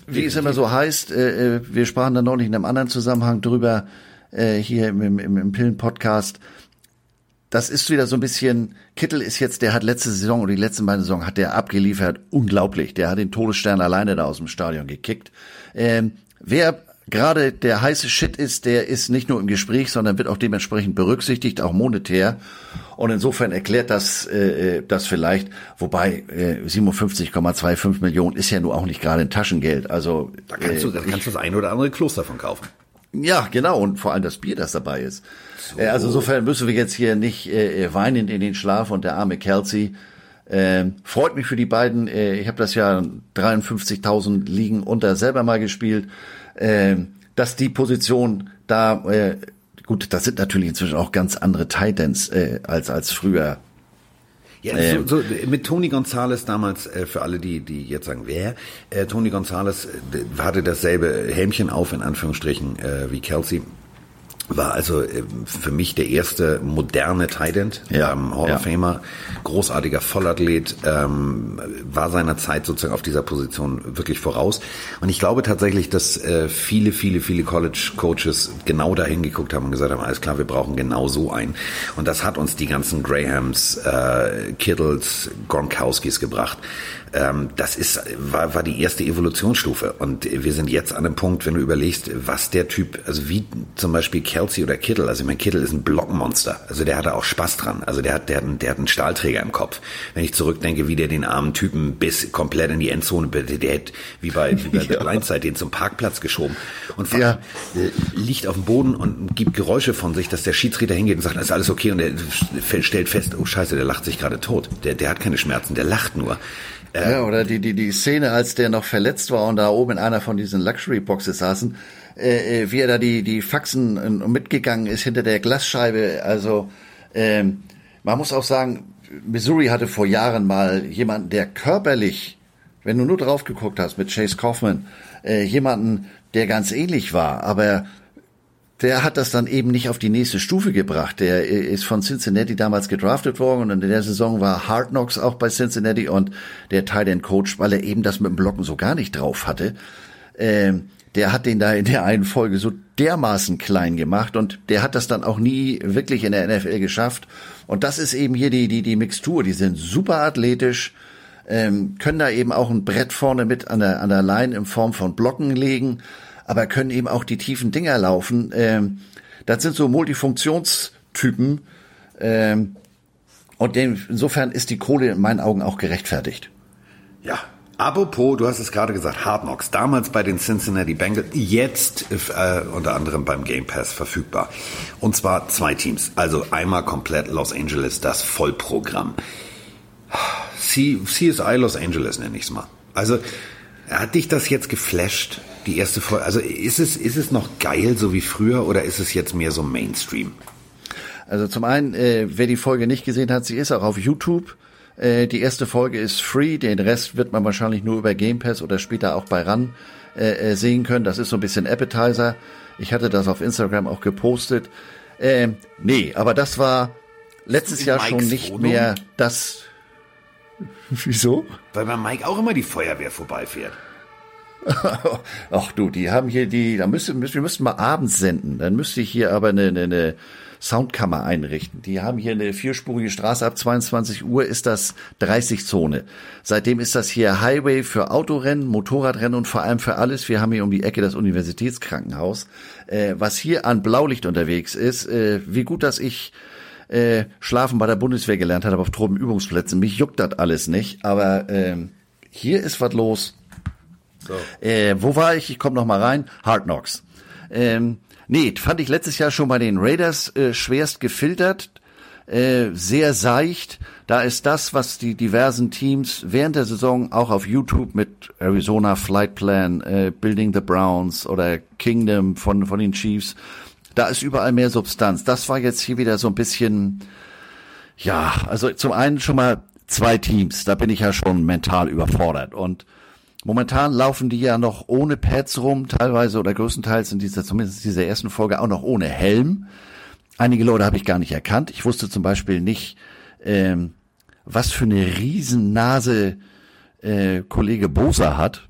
wie es immer so heißt, äh, äh, wir sprachen da neulich in einem anderen Zusammenhang drüber, äh, hier im, im, im Pillen-Podcast. Das ist wieder so ein bisschen, Kittel ist jetzt, der hat letzte Saison oder die letzten beiden Saison hat der abgeliefert, unglaublich. Der hat den Todesstern alleine da aus dem Stadion gekickt. Ähm, wer gerade der heiße Shit ist, der ist nicht nur im Gespräch, sondern wird auch dementsprechend berücksichtigt, auch monetär. Und insofern erklärt das äh, äh das vielleicht, wobei äh, 57,25 Millionen ist ja nur auch nicht gerade ein Taschengeld. Also da kannst, äh, du, da kannst du das ein oder andere Kloster von kaufen. Ja, genau. Und vor allem das Bier, das dabei ist. So. Äh, also insofern müssen wir jetzt hier nicht äh, äh weinend in den Schlaf und der arme Kelsey. Äh, freut mich für die beiden. Äh, ich habe das ja 53.000 liegen unter selber mal gespielt äh, dass die Position da, äh, gut, das sind natürlich inzwischen auch ganz andere Titans äh, als, als früher. Ja, ähm, so, so, mit Tony Gonzalez damals, äh, für alle, die, die jetzt sagen, wer, äh, Tony Gonzalez äh, hatte dasselbe Helmchen auf, in Anführungsstrichen, äh, wie Kelsey war also äh, für mich der erste moderne Tight End, ja, ähm, Hall ja. of Famer, großartiger Vollathlet, ähm, war seiner Zeit sozusagen auf dieser Position wirklich voraus. Und ich glaube tatsächlich, dass äh, viele, viele, viele College Coaches genau dahin geguckt haben und gesagt haben, alles klar, wir brauchen genau so einen. Und das hat uns die ganzen Grahams, äh, Kittles, Gronkowskis gebracht ähm, das ist, war, war die erste Evolutionsstufe. Und wir sind jetzt an einem Punkt, wenn du überlegst, was der Typ, also wie zum Beispiel Kelsey oder Kittel, also ich meine, Kittel ist ein Blockmonster. Also der hatte auch Spaß dran. Also der hat, der, hat, der hat einen Stahlträger im Kopf. Wenn ich zurückdenke, wie der den armen Typen bis komplett in die Endzone, der, der hat wie bei, wie bei ja. der Blindzeit den zum Parkplatz geschoben und ja. Äh, liegt auf dem Boden und gibt Geräusche von sich, dass der Schiedsrichter hingeht und sagt, ist alles okay und er stellt fest, oh scheiße, der lacht sich gerade tot. Der, der hat keine Schmerzen, der lacht nur. Ja, oder die, die, die Szene, als der noch verletzt war und da oben in einer von diesen Luxury-Boxes saßen, äh, äh wie er da die, die Faxen äh, mitgegangen ist hinter der Glasscheibe. Also ähm, man muss auch sagen, Missouri hatte vor Jahren mal jemanden, der körperlich, wenn du nur drauf geguckt hast mit Chase Kaufman, äh, jemanden, der ganz ähnlich war, aber der hat das dann eben nicht auf die nächste Stufe gebracht. Der ist von Cincinnati damals gedraftet worden und in der Saison war Hard Knocks auch bei Cincinnati und der Tight Coach, weil er eben das mit dem Blocken so gar nicht drauf hatte, ähm, der hat den da in der einen Folge so dermaßen klein gemacht und der hat das dann auch nie wirklich in der NFL geschafft. Und das ist eben hier die, die, die Mixtur. Die sind super athletisch, ähm, können da eben auch ein Brett vorne mit an der, an der Line in Form von Blocken legen aber können eben auch die tiefen Dinger laufen. Ähm, das sind so Multifunktionstypen. Ähm, und insofern ist die Kohle in meinen Augen auch gerechtfertigt. Ja, Apropos, du hast es gerade gesagt, Hard Knocks, damals bei den Cincinnati Bengals, jetzt äh, unter anderem beim Game Pass verfügbar. Und zwar zwei Teams, also einmal komplett Los Angeles, das Vollprogramm. CSI Los Angeles nenne ich es mal. Also hat dich das jetzt geflasht, die erste Folge? Also ist es, ist es noch geil, so wie früher, oder ist es jetzt mehr so Mainstream? Also zum einen, äh, wer die Folge nicht gesehen hat, sie ist auch auf YouTube. Äh, die erste Folge ist free, den Rest wird man wahrscheinlich nur über Game Pass oder später auch bei RAN äh, äh, sehen können. Das ist so ein bisschen Appetizer. Ich hatte das auf Instagram auch gepostet. Ähm, nee, aber das war letztes Jahr schon nicht Wohnung? mehr das. Wieso? Weil bei Mike auch immer die Feuerwehr vorbeifährt. Ach du, die haben hier die, da müssen, wir müssten mal abends senden. Dann müsste ich hier aber eine, eine, eine Soundkammer einrichten. Die haben hier eine vierspurige Straße. Ab 22 Uhr ist das 30-Zone. Seitdem ist das hier Highway für Autorennen, Motorradrennen und vor allem für alles. Wir haben hier um die Ecke das Universitätskrankenhaus. Äh, was hier an Blaulicht unterwegs ist, äh, wie gut, dass ich äh, Schlafen bei der Bundeswehr gelernt habe auf Tropenübungsplätzen. Mich juckt das alles nicht, aber äh, hier ist was los. So. Äh, wo war ich? Ich komme noch mal rein. Hard Knocks. Ähm, Nee, fand ich letztes Jahr schon bei den Raiders äh, schwerst gefiltert, äh, sehr seicht. Da ist das, was die diversen Teams während der Saison auch auf YouTube mit Arizona Flight Plan, äh, Building the Browns oder Kingdom von, von den Chiefs, da ist überall mehr Substanz. Das war jetzt hier wieder so ein bisschen, ja, also zum einen schon mal zwei Teams, da bin ich ja schon mental überfordert und Momentan laufen die ja noch ohne Pads rum, teilweise oder größtenteils in dieser, zumindest in dieser ersten Folge auch noch ohne Helm. Einige Leute habe ich gar nicht erkannt. Ich wusste zum Beispiel nicht, ähm, was für eine Riesennase äh, Kollege Bosa hat.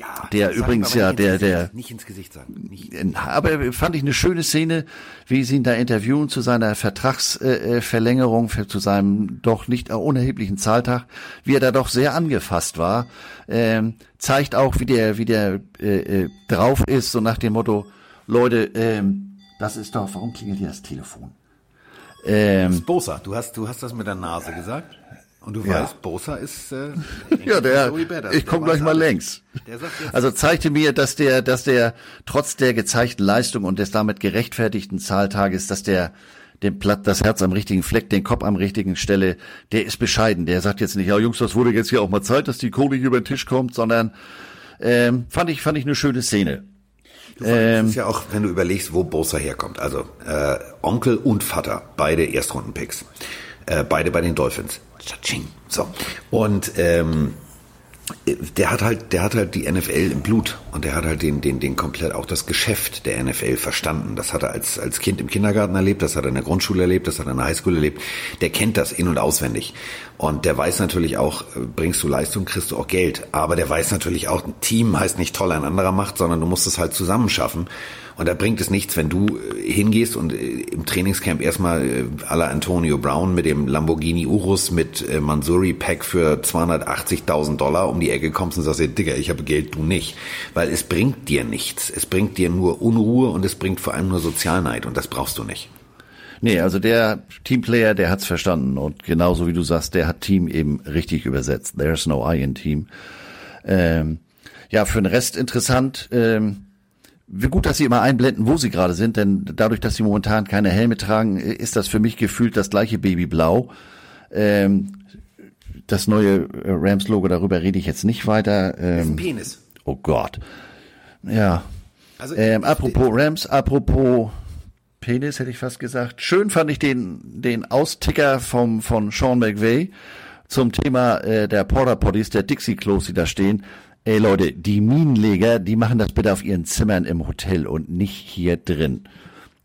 Ja, der übrigens ja, der, der, nicht ins Gesicht sagen. Nicht. Aber fand ich eine schöne Szene, wie sie ihn da interviewen zu seiner Vertragsverlängerung, äh, zu seinem doch nicht unerheblichen Zahltag, wie er da doch sehr angefasst war. Ähm, zeigt auch, wie der, wie der äh, äh, drauf ist, so nach dem Motto, Leute, ähm, das ist doch, warum klingelt hier das Telefon? Ähm, das ist Bosa, du hast, du hast das mit der Nase gesagt? Und du ja. weißt, Bosa ist äh, ja der. Ich komme gleich mal längs. Also zeigte mir, dass der, dass der trotz der gezeigten Leistung und des damit gerechtfertigten Zahltages, dass der den Platt, das Herz am richtigen Fleck, den Kopf am richtigen Stelle, der ist bescheiden. Der sagt jetzt nicht, ja Jungs, das wurde jetzt hier auch mal Zeit, dass die Kohle hier über den Tisch kommt, sondern ähm, fand ich fand ich eine schöne Szene. Du, ähm, das ist ja auch, wenn du überlegst, wo Bosa herkommt. Also äh, Onkel und Vater, beide Erstrundenpicks. Äh, beide bei den Dolphins. Tschatsching. So. Und ähm, der hat halt, der hat halt die NFL im Blut und der hat halt den, den, den komplett auch das Geschäft der NFL verstanden. Das hat er als, als Kind im Kindergarten erlebt, das hat er in der Grundschule erlebt, das hat er in der Highschool erlebt. Der kennt das in- und auswendig. Und der weiß natürlich auch, äh, bringst du Leistung, kriegst du auch Geld. Aber der weiß natürlich auch, ein Team heißt nicht toll ein anderer macht, sondern du musst es halt zusammenschaffen. Und da bringt es nichts, wenn du äh, hingehst und äh, im Trainingscamp erstmal äh, la Antonio Brown mit dem Lamborghini Urus mit Mansuri Pack für 280.000 Dollar um die Ecke kommst und sagst, Digga, ich habe Geld, du nicht. Weil es bringt dir nichts. Es bringt dir nur Unruhe und es bringt vor allem nur Sozialneid und das brauchst du nicht. Nee, also der Teamplayer, der hat's verstanden und genauso wie du sagst, der hat Team eben richtig übersetzt. There's no I in Team. Ähm, ja, für den Rest interessant. Ähm, gut, dass Sie immer einblenden, wo Sie gerade sind, denn dadurch, dass Sie momentan keine Helme tragen, ist das für mich gefühlt das gleiche Babyblau. Ähm, das neue äh, Rams-Logo, darüber rede ich jetzt nicht weiter. Ähm, das ist ein Penis. Oh Gott. Ja. Also, ähm, apropos Rams, apropos Penis, hätte ich fast gesagt. Schön fand ich den, den Austicker vom, von Sean McVay zum Thema äh, der Porter Potties, der Dixie-Klos, die da stehen. Ey Leute, die Minenleger, die machen das bitte auf ihren Zimmern im Hotel und nicht hier drin.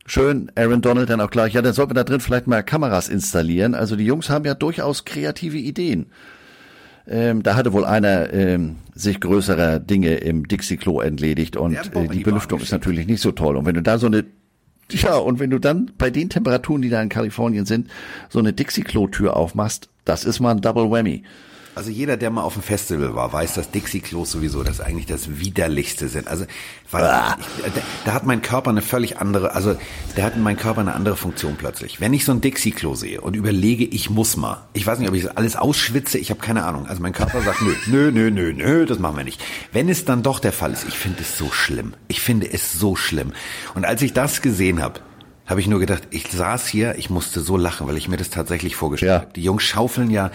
Schön, Aaron Donald dann auch gleich. Ja, dann sollten wir da drin vielleicht mal Kameras installieren. Also die Jungs haben ja durchaus kreative Ideen. Ähm, da hatte wohl einer ähm, sich größerer Dinge im Dixie-Klo entledigt und äh, die Belüftung ist natürlich nicht so toll. Und wenn du da so eine ja, und wenn du dann bei den Temperaturen, die da in Kalifornien sind, so eine Dixie-Klo-Tür aufmachst, das ist mal ein Double Whammy. Also jeder, der mal auf dem Festival war, weiß, dass Dixie-Klos sowieso das eigentlich das widerlichste sind. Also weil ah. ich, da, da, hat mein Körper eine völlig andere, also da hat mein Körper eine andere Funktion plötzlich. Wenn ich so ein Dixie-Klo sehe und überlege, ich muss mal, ich weiß nicht, ob ich alles ausschwitze, ich habe keine Ahnung. Also mein Körper sagt, nö, nö, nö, nö, nö, das machen wir nicht. Wenn es dann doch der Fall ist, ich finde es so schlimm. Ich finde es so schlimm. Und als ich das gesehen habe, habe ich nur gedacht, ich saß hier, ich musste so lachen, weil ich mir das tatsächlich vorgestellt ja. habe. Die Jungs schaufeln ja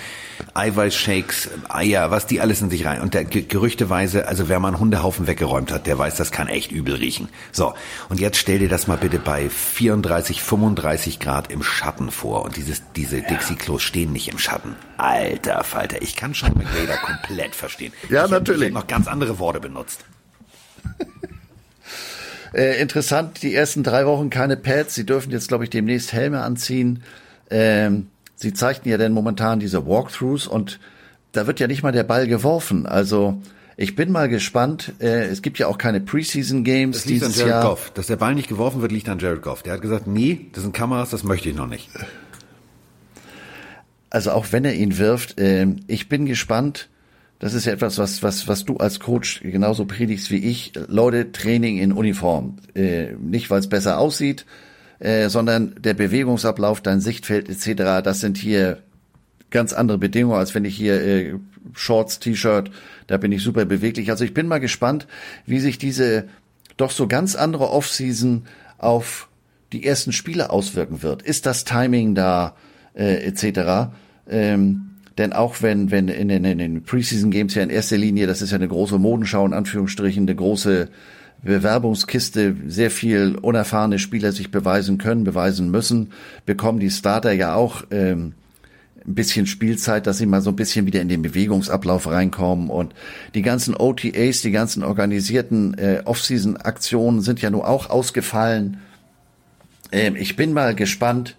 Eiweißshakes, Eier, was die alles in sich rein. Und der gerüchteweise, also wer mal einen Hundehaufen weggeräumt hat, der weiß, das kann echt übel riechen. So, und jetzt stell dir das mal bitte bei 34, 35 Grad im Schatten vor. Und dieses, diese ja. Dixie-Klos stehen nicht im Schatten. Alter Falter, ich kann Sean McVay da komplett verstehen. Ja, ich natürlich. Ich noch ganz andere Worte benutzt. Äh, interessant, die ersten drei Wochen keine Pads. Sie dürfen jetzt, glaube ich, demnächst Helme anziehen. Ähm, sie zeigten ja denn momentan diese Walkthroughs und da wird ja nicht mal der Ball geworfen. Also ich bin mal gespannt. Äh, es gibt ja auch keine Preseason Games das liegt an Jared Jahr. Goff. Dass der Ball nicht geworfen wird, liegt an Jared Goff. Der hat gesagt, nee, das sind Kameras, das möchte ich noch nicht. Also auch wenn er ihn wirft, äh, ich bin gespannt das ist ja etwas, was, was, was du als Coach genauso predigst wie ich. Leute, Training in Uniform. Äh, nicht, weil es besser aussieht, äh, sondern der Bewegungsablauf, dein Sichtfeld etc., das sind hier ganz andere Bedingungen, als wenn ich hier äh, Shorts, T-Shirt, da bin ich super beweglich. Also ich bin mal gespannt, wie sich diese doch so ganz andere Offseason auf die ersten Spiele auswirken wird. Ist das Timing da äh, etc.? Ähm, denn auch wenn, wenn in den, in den Preseason Games ja in erster Linie, das ist ja eine große Modenschau in Anführungsstrichen, eine große Bewerbungskiste, sehr viel unerfahrene Spieler sich beweisen können, beweisen müssen, bekommen die Starter ja auch ähm, ein bisschen Spielzeit, dass sie mal so ein bisschen wieder in den Bewegungsablauf reinkommen und die ganzen OTAs, die ganzen organisierten äh, Offseason-Aktionen sind ja nur auch ausgefallen. Ähm, ich bin mal gespannt,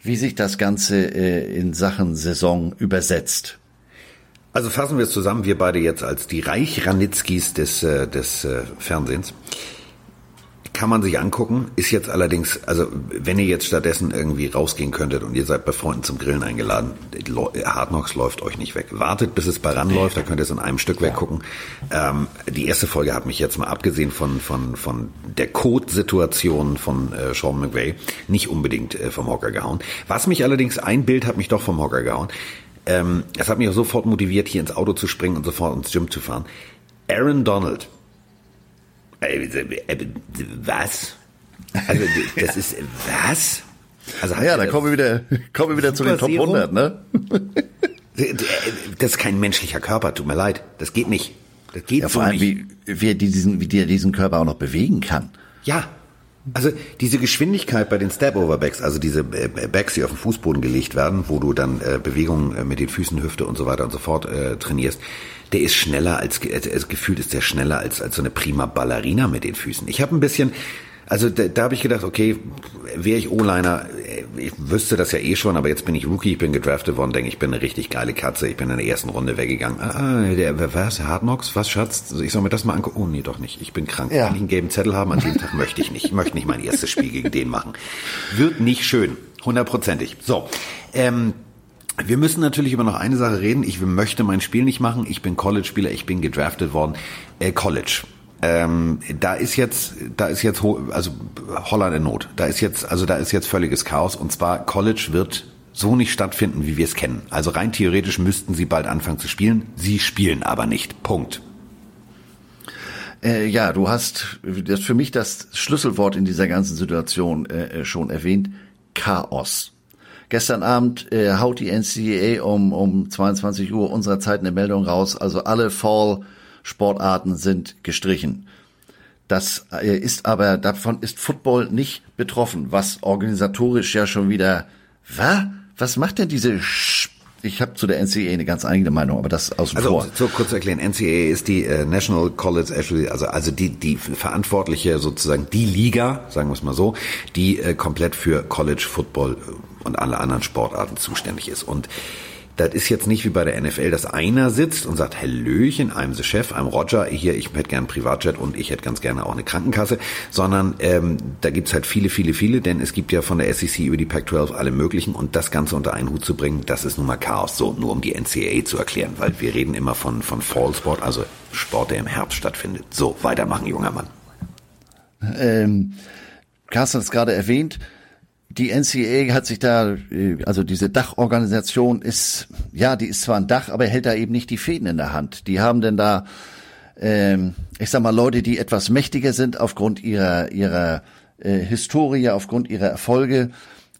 wie sich das Ganze äh, in Sachen Saison übersetzt. Also fassen wir es zusammen, wir beide jetzt als die Reich-Ranitzkis des, äh, des äh, Fernsehens kann man sich angucken, ist jetzt allerdings, also wenn ihr jetzt stattdessen irgendwie rausgehen könntet und ihr seid bei Freunden zum Grillen eingeladen, Hard Knocks läuft euch nicht weg. Wartet, bis es bei ran läuft, da könnt ihr es in einem Stück weggucken. Ähm, die erste Folge hat mich jetzt mal abgesehen von, von, von der Code-Situation von äh, Sean McVay nicht unbedingt äh, vom Hocker gehauen. Was mich allerdings, ein Bild hat mich doch vom Hocker gehauen. Ähm, es hat mich auch sofort motiviert, hier ins Auto zu springen und sofort ins Gym zu fahren. Aaron Donald was? Also das ist was? Also ja, da kommen wir wieder, kommen wir wieder zu den Top 100, ne? Das ist kein menschlicher Körper, tut mir leid. Das geht nicht. Das geht ja, vor allem, nicht. wie, wie, diesen, wie der diesen Körper auch noch bewegen kann. Ja, also diese Geschwindigkeit bei den Step-Over-Backs, also diese äh, Backs, die auf den Fußboden gelegt werden, wo du dann äh, Bewegungen äh, mit den Füßen, Hüfte und so weiter und so fort äh, trainierst, der ist schneller als, äh, gefühlt ist der schneller als, als so eine prima Ballerina mit den Füßen. Ich habe ein bisschen, also da, da habe ich gedacht, okay, wäre ich O-Liner, äh, ich wüsste das ja eh schon, aber jetzt bin ich Rookie, ich bin gedraftet worden, denke ich bin eine richtig geile Katze, ich bin in der ersten Runde weggegangen. Ah, der, was, Hard Knocks, was, Schatz? Ich soll mir das mal angucken. Oh, nee, doch nicht, ich bin krank. Ja. Kann ich einen gelben Zettel haben? An dem Tag möchte ich nicht. Ich möchte nicht mein erstes Spiel gegen den machen. Wird nicht schön, hundertprozentig. So, ähm, wir müssen natürlich über noch eine Sache reden. Ich möchte mein Spiel nicht machen. Ich bin College-Spieler, ich bin gedraftet worden. Äh, College. Ähm, da ist jetzt, da ist jetzt, also Holland in Not. Da ist jetzt, also da ist jetzt völliges Chaos. Und zwar College wird so nicht stattfinden, wie wir es kennen. Also rein theoretisch müssten sie bald anfangen zu spielen. Sie spielen aber nicht. Punkt. Äh, ja, du hast das für mich das Schlüsselwort in dieser ganzen Situation äh, schon erwähnt. Chaos. Gestern Abend äh, haut die NCAA um, um 22 Uhr unserer Zeit eine Meldung raus. Also alle Fall-Sportarten sind gestrichen. Das äh, ist aber, davon ist Football nicht betroffen, was organisatorisch ja schon wieder, was? Was macht denn diese Sch ich habe zu der NCAA eine ganz eigene Meinung, aber das außen also, vor. So kurz erklären, NCAA ist die äh, National College Athletic, also also die die verantwortliche sozusagen die Liga, sagen wir es mal so, die äh, komplett für College Football äh, und alle anderen Sportarten zuständig ist und das ist jetzt nicht wie bei der NFL, dass einer sitzt und sagt, Hallöchen, I'm the Chef, I'm Roger, hier, ich hätte gern Privatjet und ich hätte ganz gerne auch eine Krankenkasse, sondern ähm, da gibt's halt viele, viele, viele, denn es gibt ja von der SEC über die Pac-12 alle möglichen und das Ganze unter einen Hut zu bringen, das ist nun mal Chaos. So, nur um die NCAA zu erklären, weil wir reden immer von, von Fall Sport, also Sport, der im Herbst stattfindet. So, weitermachen, junger Mann. Ähm, Carsten hat es gerade erwähnt, die NCA hat sich da, äh, also diese Dachorganisation ist, ja, die ist zwar ein Dach, aber hält da eben nicht die Fäden in der Hand. Die haben denn da, ähm, ich sag mal, Leute, die etwas mächtiger sind aufgrund ihrer, ihrer äh, Historie, aufgrund ihrer Erfolge.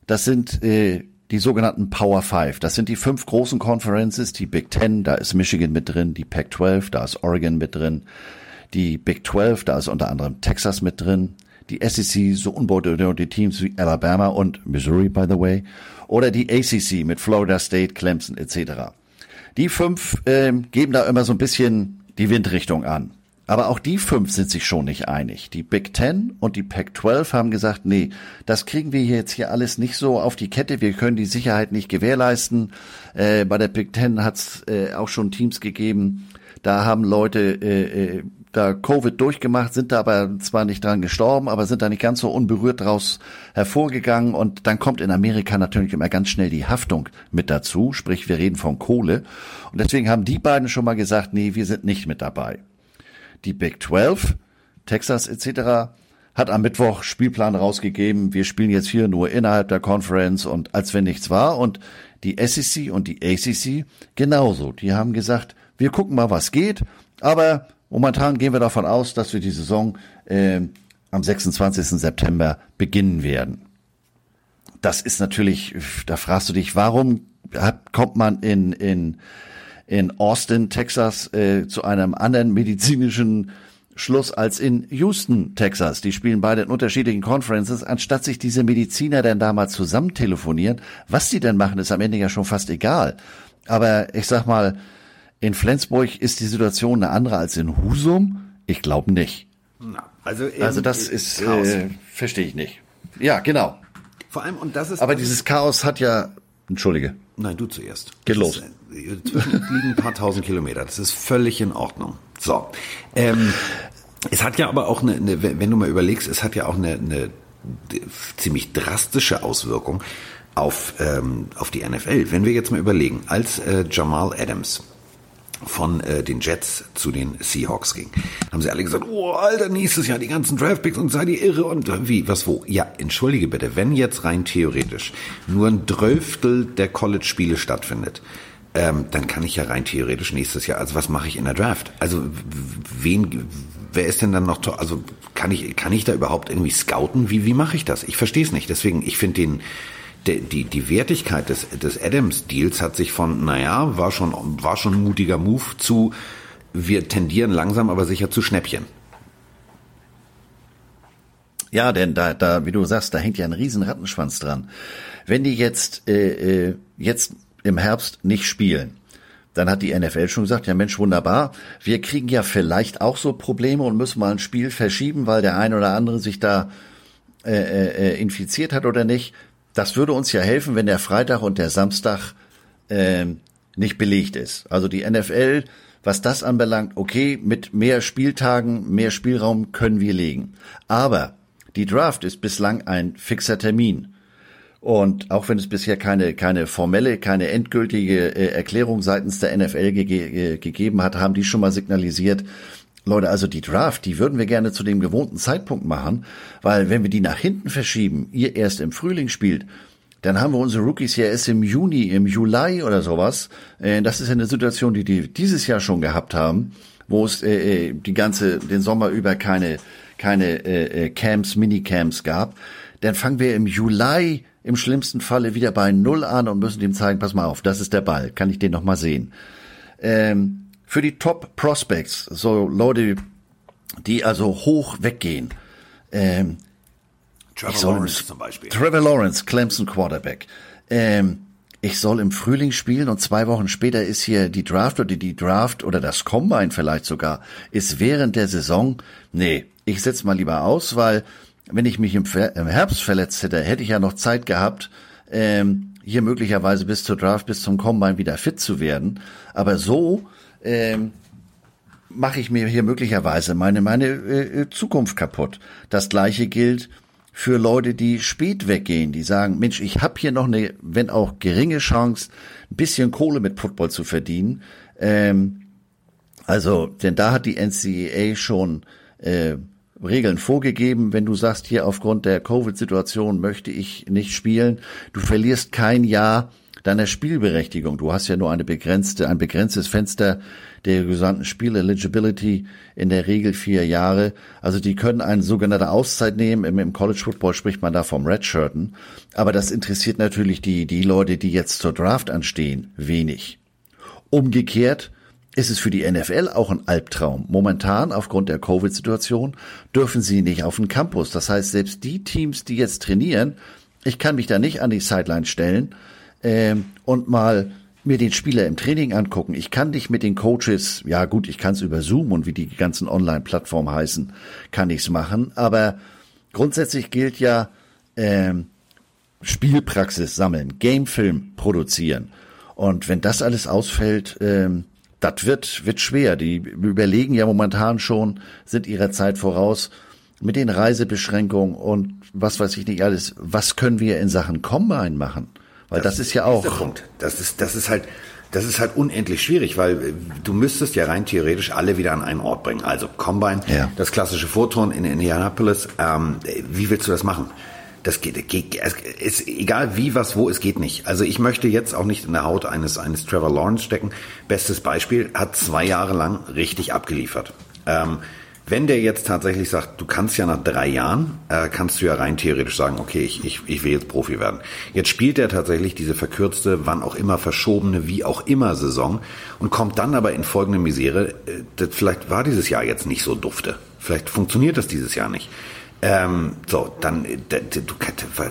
Das sind äh, die sogenannten Power Five. Das sind die fünf großen Conferences, die Big Ten, da ist Michigan mit drin, die Pac-12, da ist Oregon mit drin, die Big 12, da ist unter anderem Texas mit drin, die SEC, so unbedeutende Teams wie Alabama und Missouri, by the way, oder die ACC mit Florida State, Clemson etc. Die fünf äh, geben da immer so ein bisschen die Windrichtung an. Aber auch die fünf sind sich schon nicht einig. Die Big Ten und die Pac-12 haben gesagt, nee, das kriegen wir jetzt hier alles nicht so auf die Kette. Wir können die Sicherheit nicht gewährleisten. Äh, bei der Big Ten hat es äh, auch schon Teams gegeben. Da haben Leute äh, äh, da Covid durchgemacht, sind da aber zwar nicht dran gestorben, aber sind da nicht ganz so unberührt draus hervorgegangen. Und dann kommt in Amerika natürlich immer ganz schnell die Haftung mit dazu. Sprich, wir reden von Kohle. Und deswegen haben die beiden schon mal gesagt, nee, wir sind nicht mit dabei. Die Big 12, Texas etc., hat am Mittwoch Spielplan rausgegeben. Wir spielen jetzt hier nur innerhalb der Conference und als wenn nichts war. Und die SEC und die ACC genauso. Die haben gesagt, wir gucken mal, was geht. Aber momentan gehen wir davon aus, dass wir die Saison äh, am 26. September beginnen werden. Das ist natürlich, da fragst du dich, warum hat, kommt man in, in in Austin, Texas, äh, zu einem anderen medizinischen Schluss als in Houston, Texas. Die spielen beide in unterschiedlichen Conferences. Anstatt sich diese Mediziner dann da mal zusammen telefonieren, was sie denn machen, ist am Ende ja schon fast egal. Aber ich sag mal, in Flensburg ist die Situation eine andere als in Husum? Ich glaube nicht. Also, also das ist, äh, verstehe ich nicht. Ja, genau. Vor allem, und das ist. Aber dieses Chaos hat ja, entschuldige. Nein, du zuerst. Geht los. Zwischen liegen ein paar tausend Kilometer. Das ist völlig in Ordnung. So. Ähm, es hat ja aber auch eine, eine, wenn du mal überlegst, es hat ja auch eine, eine ziemlich drastische Auswirkung auf, ähm, auf die NFL. Wenn wir jetzt mal überlegen, als äh, Jamal Adams von äh, den Jets zu den Seahawks ging. Haben sie alle gesagt, oh, Alter, nächstes Jahr die ganzen Draftpicks und sei die irre und äh, wie, was, wo? Ja, entschuldige bitte, wenn jetzt rein theoretisch nur ein Drölftel der College-Spiele stattfindet, ähm, dann kann ich ja rein theoretisch nächstes Jahr, also was mache ich in der Draft? Also wen, wer ist denn dann noch, also kann ich, kann ich da überhaupt irgendwie scouten? Wie, wie mache ich das? Ich verstehe es nicht. Deswegen, ich finde den, die, die, die Wertigkeit des, des Adams-Deals hat sich von, naja, war schon, war schon ein mutiger Move zu, wir tendieren langsam aber sicher zu Schnäppchen. Ja, denn da, da, wie du sagst, da hängt ja ein riesen Rattenschwanz dran. Wenn die jetzt, äh, äh, jetzt im Herbst nicht spielen, dann hat die NFL schon gesagt, ja Mensch, wunderbar, wir kriegen ja vielleicht auch so Probleme und müssen mal ein Spiel verschieben, weil der ein oder andere sich da äh, äh, äh infiziert hat oder nicht das würde uns ja helfen, wenn der Freitag und der Samstag äh, nicht belegt ist. Also die NFL, was das anbelangt, okay, mit mehr Spieltagen, mehr Spielraum können wir legen. Aber die Draft ist bislang ein fixer Termin. Und auch wenn es bisher keine, keine formelle, keine endgültige äh, Erklärung seitens der NFL ge äh, gegeben hat, haben die schon mal signalisiert, Leute, also die Draft, die würden wir gerne zu dem gewohnten Zeitpunkt machen, weil wenn wir die nach hinten verschieben, ihr erst im Frühling spielt, dann haben wir unsere Rookies ja erst im Juni, im Juli oder sowas. Äh, das ist ja eine Situation, die die dieses Jahr schon gehabt haben, wo es äh, äh die ganze den Sommer über keine keine Camps, Minicamps gab. Dann fangen wir im Juli im schlimmsten Falle wieder bei Null an und müssen dem zeigen, pass mal auf, das ist der Ball, kann ich den noch mal sehen. Ähm, für die Top Prospects, so Leute, die also hoch weggehen. Ähm, Trevor Lawrence zum Beispiel. Trevor Lawrence, Clemson Quarterback. Ähm, ich soll im Frühling spielen und zwei Wochen später ist hier die Draft oder die Draft oder das Combine vielleicht sogar, ist während der Saison. Nee, ich setz mal lieber aus, weil wenn ich mich im, im Herbst verletzt hätte, hätte ich ja noch Zeit gehabt, ähm, hier möglicherweise bis zur Draft, bis zum Combine wieder fit zu werden. Aber so ähm, mache ich mir hier möglicherweise meine, meine äh, Zukunft kaputt. Das gleiche gilt für Leute, die spät weggehen, die sagen, Mensch, ich habe hier noch eine, wenn auch geringe Chance, ein bisschen Kohle mit Football zu verdienen. Ähm, also, denn da hat die NCAA schon äh, Regeln vorgegeben, wenn du sagst, hier aufgrund der Covid-Situation möchte ich nicht spielen, du verlierst kein Jahr deiner Spielberechtigung. Du hast ja nur eine begrenzte, ein begrenztes Fenster der gesamten Spiel-Eligibility, in der Regel vier Jahre. Also die können eine sogenannte Auszeit nehmen. Im, Im College Football spricht man da vom Redshirten. Aber das interessiert natürlich die, die Leute, die jetzt zur Draft anstehen, wenig. Umgekehrt ist es für die NFL auch ein Albtraum. Momentan, aufgrund der Covid-Situation, dürfen sie nicht auf den Campus. Das heißt, selbst die Teams, die jetzt trainieren, ich kann mich da nicht an die Sideline stellen ähm, und mal mir den Spieler im Training angucken. Ich kann dich mit den Coaches, ja gut, ich kann es über Zoom und wie die ganzen Online-Plattformen heißen, kann ich's machen. Aber grundsätzlich gilt ja ähm, Spielpraxis sammeln, Gamefilm produzieren. Und wenn das alles ausfällt, ähm, das wird, wird schwer. Die überlegen ja momentan schon, sind ihrer Zeit voraus mit den Reisebeschränkungen und was weiß ich nicht alles. Was können wir in Sachen Combine machen? Weil das, das ist ja auch. Der Punkt. Das ist, das ist halt, das ist halt unendlich schwierig, weil äh, du müsstest ja rein theoretisch alle wieder an einen Ort bringen. Also Combine, ja. das klassische Vorton in Indianapolis. Ähm, wie willst du das machen? Das geht, geht, es ist egal wie, was, wo, es geht nicht. Also ich möchte jetzt auch nicht in der Haut eines, eines Trevor Lawrence stecken. Bestes Beispiel, hat zwei Jahre lang richtig abgeliefert. Ähm, wenn der jetzt tatsächlich sagt, du kannst ja nach drei Jahren, äh, kannst du ja rein theoretisch sagen, okay, ich, ich, ich will jetzt Profi werden. Jetzt spielt er tatsächlich diese verkürzte, wann auch immer verschobene, wie auch immer Saison und kommt dann aber in folgende Misere, äh, vielleicht war dieses Jahr jetzt nicht so dufte. Vielleicht funktioniert das dieses Jahr nicht. Ähm, so, dann, äh, du,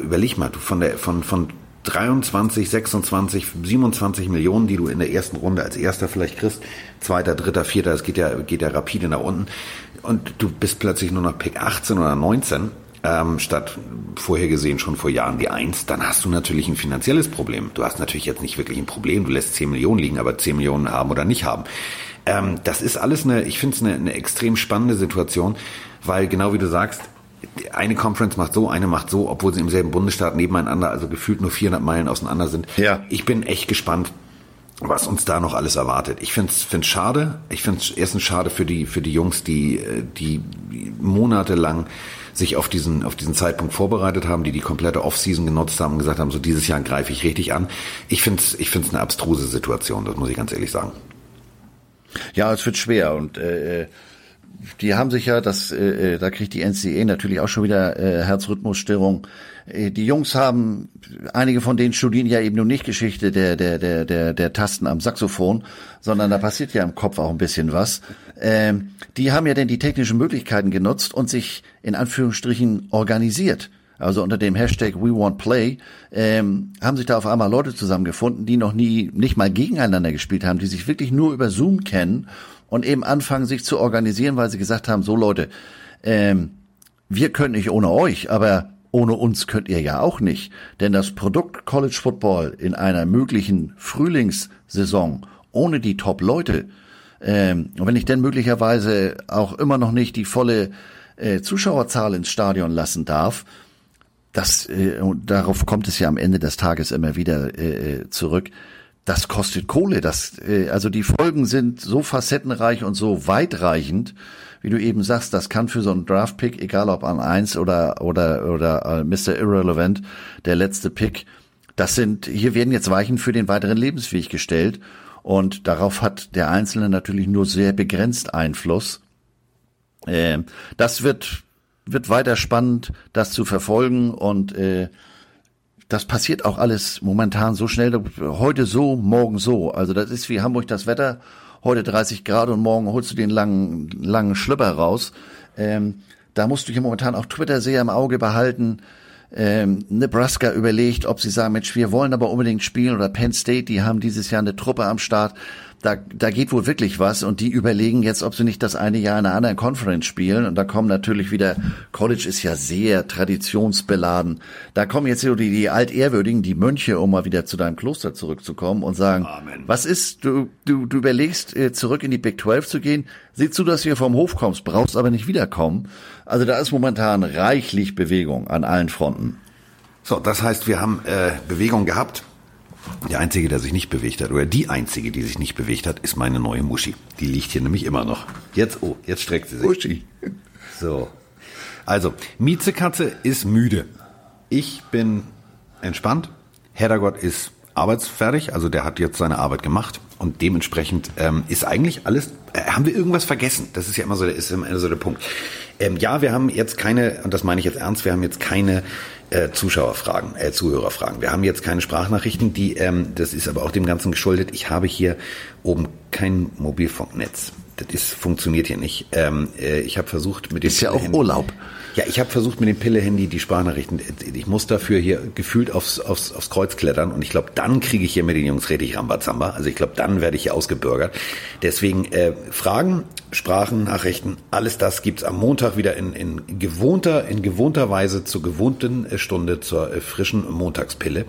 überleg mal, du von der, von, von 23, 26, 27 Millionen, die du in der ersten Runde als erster vielleicht kriegst, zweiter, dritter, vierter, das geht ja, geht ja rapide nach unten und du bist plötzlich nur noch Pick 18 oder 19, ähm, statt vorher gesehen schon vor Jahren die 1, dann hast du natürlich ein finanzielles Problem. Du hast natürlich jetzt nicht wirklich ein Problem, du lässt 10 Millionen liegen, aber 10 Millionen haben oder nicht haben. Ähm, das ist alles eine, ich finde es eine, eine extrem spannende Situation, weil genau wie du sagst, eine Conference macht so, eine macht so, obwohl sie im selben Bundesstaat nebeneinander, also gefühlt nur 400 Meilen auseinander sind. Ja. Ich bin echt gespannt, was uns da noch alles erwartet. Ich finde es schade. Ich finde es erstens schade für die für die Jungs, die die monatelang sich auf diesen auf diesen Zeitpunkt vorbereitet haben, die die komplette Offseason genutzt haben und gesagt haben, so dieses Jahr greife ich richtig an. Ich finde es ich finde es eine abstruse Situation. Das muss ich ganz ehrlich sagen. Ja, es wird schwer und äh, äh die haben sich ja, das, äh, äh da kriegt die NCE natürlich auch schon wieder äh, Herzrhythmusstörung. Äh, die Jungs haben, einige von denen studieren ja eben nur nicht Geschichte der, der, der, der, der Tasten am Saxophon, sondern da passiert ja im Kopf auch ein bisschen was. Ähm, die haben ja denn die technischen Möglichkeiten genutzt und sich in Anführungsstrichen organisiert. Also unter dem Hashtag We Want Play ähm, haben sich da auf einmal Leute zusammengefunden, die noch nie nicht mal gegeneinander gespielt haben, die sich wirklich nur über Zoom kennen und eben anfangen, sich zu organisieren, weil sie gesagt haben, so Leute, ähm, wir können nicht ohne euch, aber ohne uns könnt ihr ja auch nicht. Denn das Produkt College Football in einer möglichen Frühlingssaison ohne die Top-Leute, ähm, wenn ich denn möglicherweise auch immer noch nicht die volle äh, Zuschauerzahl ins Stadion lassen darf, das, äh, und darauf kommt es ja am Ende des Tages immer wieder äh, äh zurück, das kostet Kohle. Das, äh, also die Folgen sind so facettenreich und so weitreichend, wie du eben sagst, das kann für so einen Draft-Pick, egal ob an eins oder oder oder äh, Mr. Irrelevant, der letzte Pick, das sind, hier werden jetzt Weichen für den weiteren Lebensweg gestellt und darauf hat der Einzelne natürlich nur sehr begrenzt Einfluss. Äh, das wird wird weiter spannend, das zu verfolgen und äh, das passiert auch alles momentan so schnell. Heute so, morgen so. Also das ist wie Hamburg das Wetter. Heute 30 Grad und morgen holst du den langen, langen Schlüpper raus. Ähm, da musst du hier momentan auch Twitter sehr im Auge behalten. Ähm, Nebraska überlegt, ob sie sagen, Mensch, wir wollen aber unbedingt spielen oder Penn State, die haben dieses Jahr eine Truppe am Start da, da geht wohl wirklich was und die überlegen jetzt, ob sie nicht das eine Jahr in einer anderen Conference spielen und da kommen natürlich wieder, College ist ja sehr traditionsbeladen, da kommen jetzt so die, die Altehrwürdigen, die Mönche, um mal wieder zu deinem Kloster zurückzukommen und sagen, Amen. was ist, du, du, du überlegst, äh, zurück in die Big 12 zu gehen, sieh zu, dass du hier vom Hof kommst, brauchst aber nicht wiederkommen. Also da ist momentan reichlich Bewegung an allen Fronten. So, das heißt, wir haben äh, Bewegung gehabt. Der einzige, der sich nicht bewegt hat, oder die einzige, die sich nicht bewegt hat, ist meine neue Muschi. Die liegt hier nämlich immer noch. Jetzt, oh, jetzt streckt sie sich. Muschi. So. Also, Miezekatze ist müde. Ich bin entspannt. Heddergott ist arbeitsfertig, also der hat jetzt seine Arbeit gemacht und dementsprechend ähm, ist eigentlich alles, äh, haben wir irgendwas vergessen? Das ist ja immer so, der ist immer so der Punkt. Ähm, ja, wir haben jetzt keine, und das meine ich jetzt ernst, wir haben jetzt keine äh, Zuschauerfragen, äh, Zuhörerfragen. Wir haben jetzt keine Sprachnachrichten, die, ähm, das ist aber auch dem Ganzen geschuldet. Ich habe hier oben kein Mobilfunknetz. Das ist, funktioniert hier nicht. Ähm, äh, ich habe versucht mit dem Ist ja auch Urlaub. Ja, ich habe versucht mit dem Pille-Handy die Sprachnachrichten. Ich muss dafür hier gefühlt aufs, aufs, aufs Kreuz klettern und ich glaube, dann kriege ich hier mit den Jungs richtig Rambazamba. Also ich glaube, dann werde ich hier ausgebürgert. Deswegen äh, Fragen, Sprachen, Nachrichten, alles das gibt's am Montag wieder in, in gewohnter, in gewohnter Weise zur gewohnten äh, Stunde zur äh, frischen Montagspille.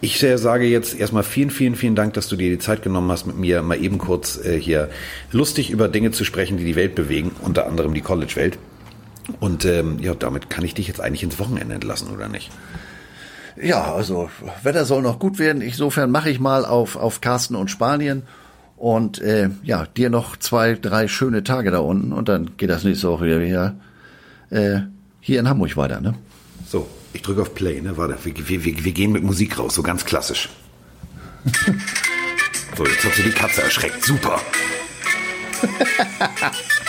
Ich äh, sage jetzt erstmal vielen, vielen, vielen Dank, dass du dir die Zeit genommen hast, mit mir mal eben kurz äh, hier lustig über Dinge zu sprechen, die die Welt bewegen, unter anderem die College-Welt. Und ähm, ja, damit kann ich dich jetzt eigentlich ins Wochenende entlassen, oder nicht? Ja, also Wetter soll noch gut werden. Insofern mache ich mal auf, auf Carsten und Spanien. Und äh, ja, dir noch zwei, drei schöne Tage da unten und dann geht das nächste Woche wieder hier, äh, hier in Hamburg weiter, ne? So, ich drücke auf Play, ne? Warte, wir, wir, wir, wir gehen mit Musik raus, so ganz klassisch. so, jetzt hat sie die Katze erschreckt. Super.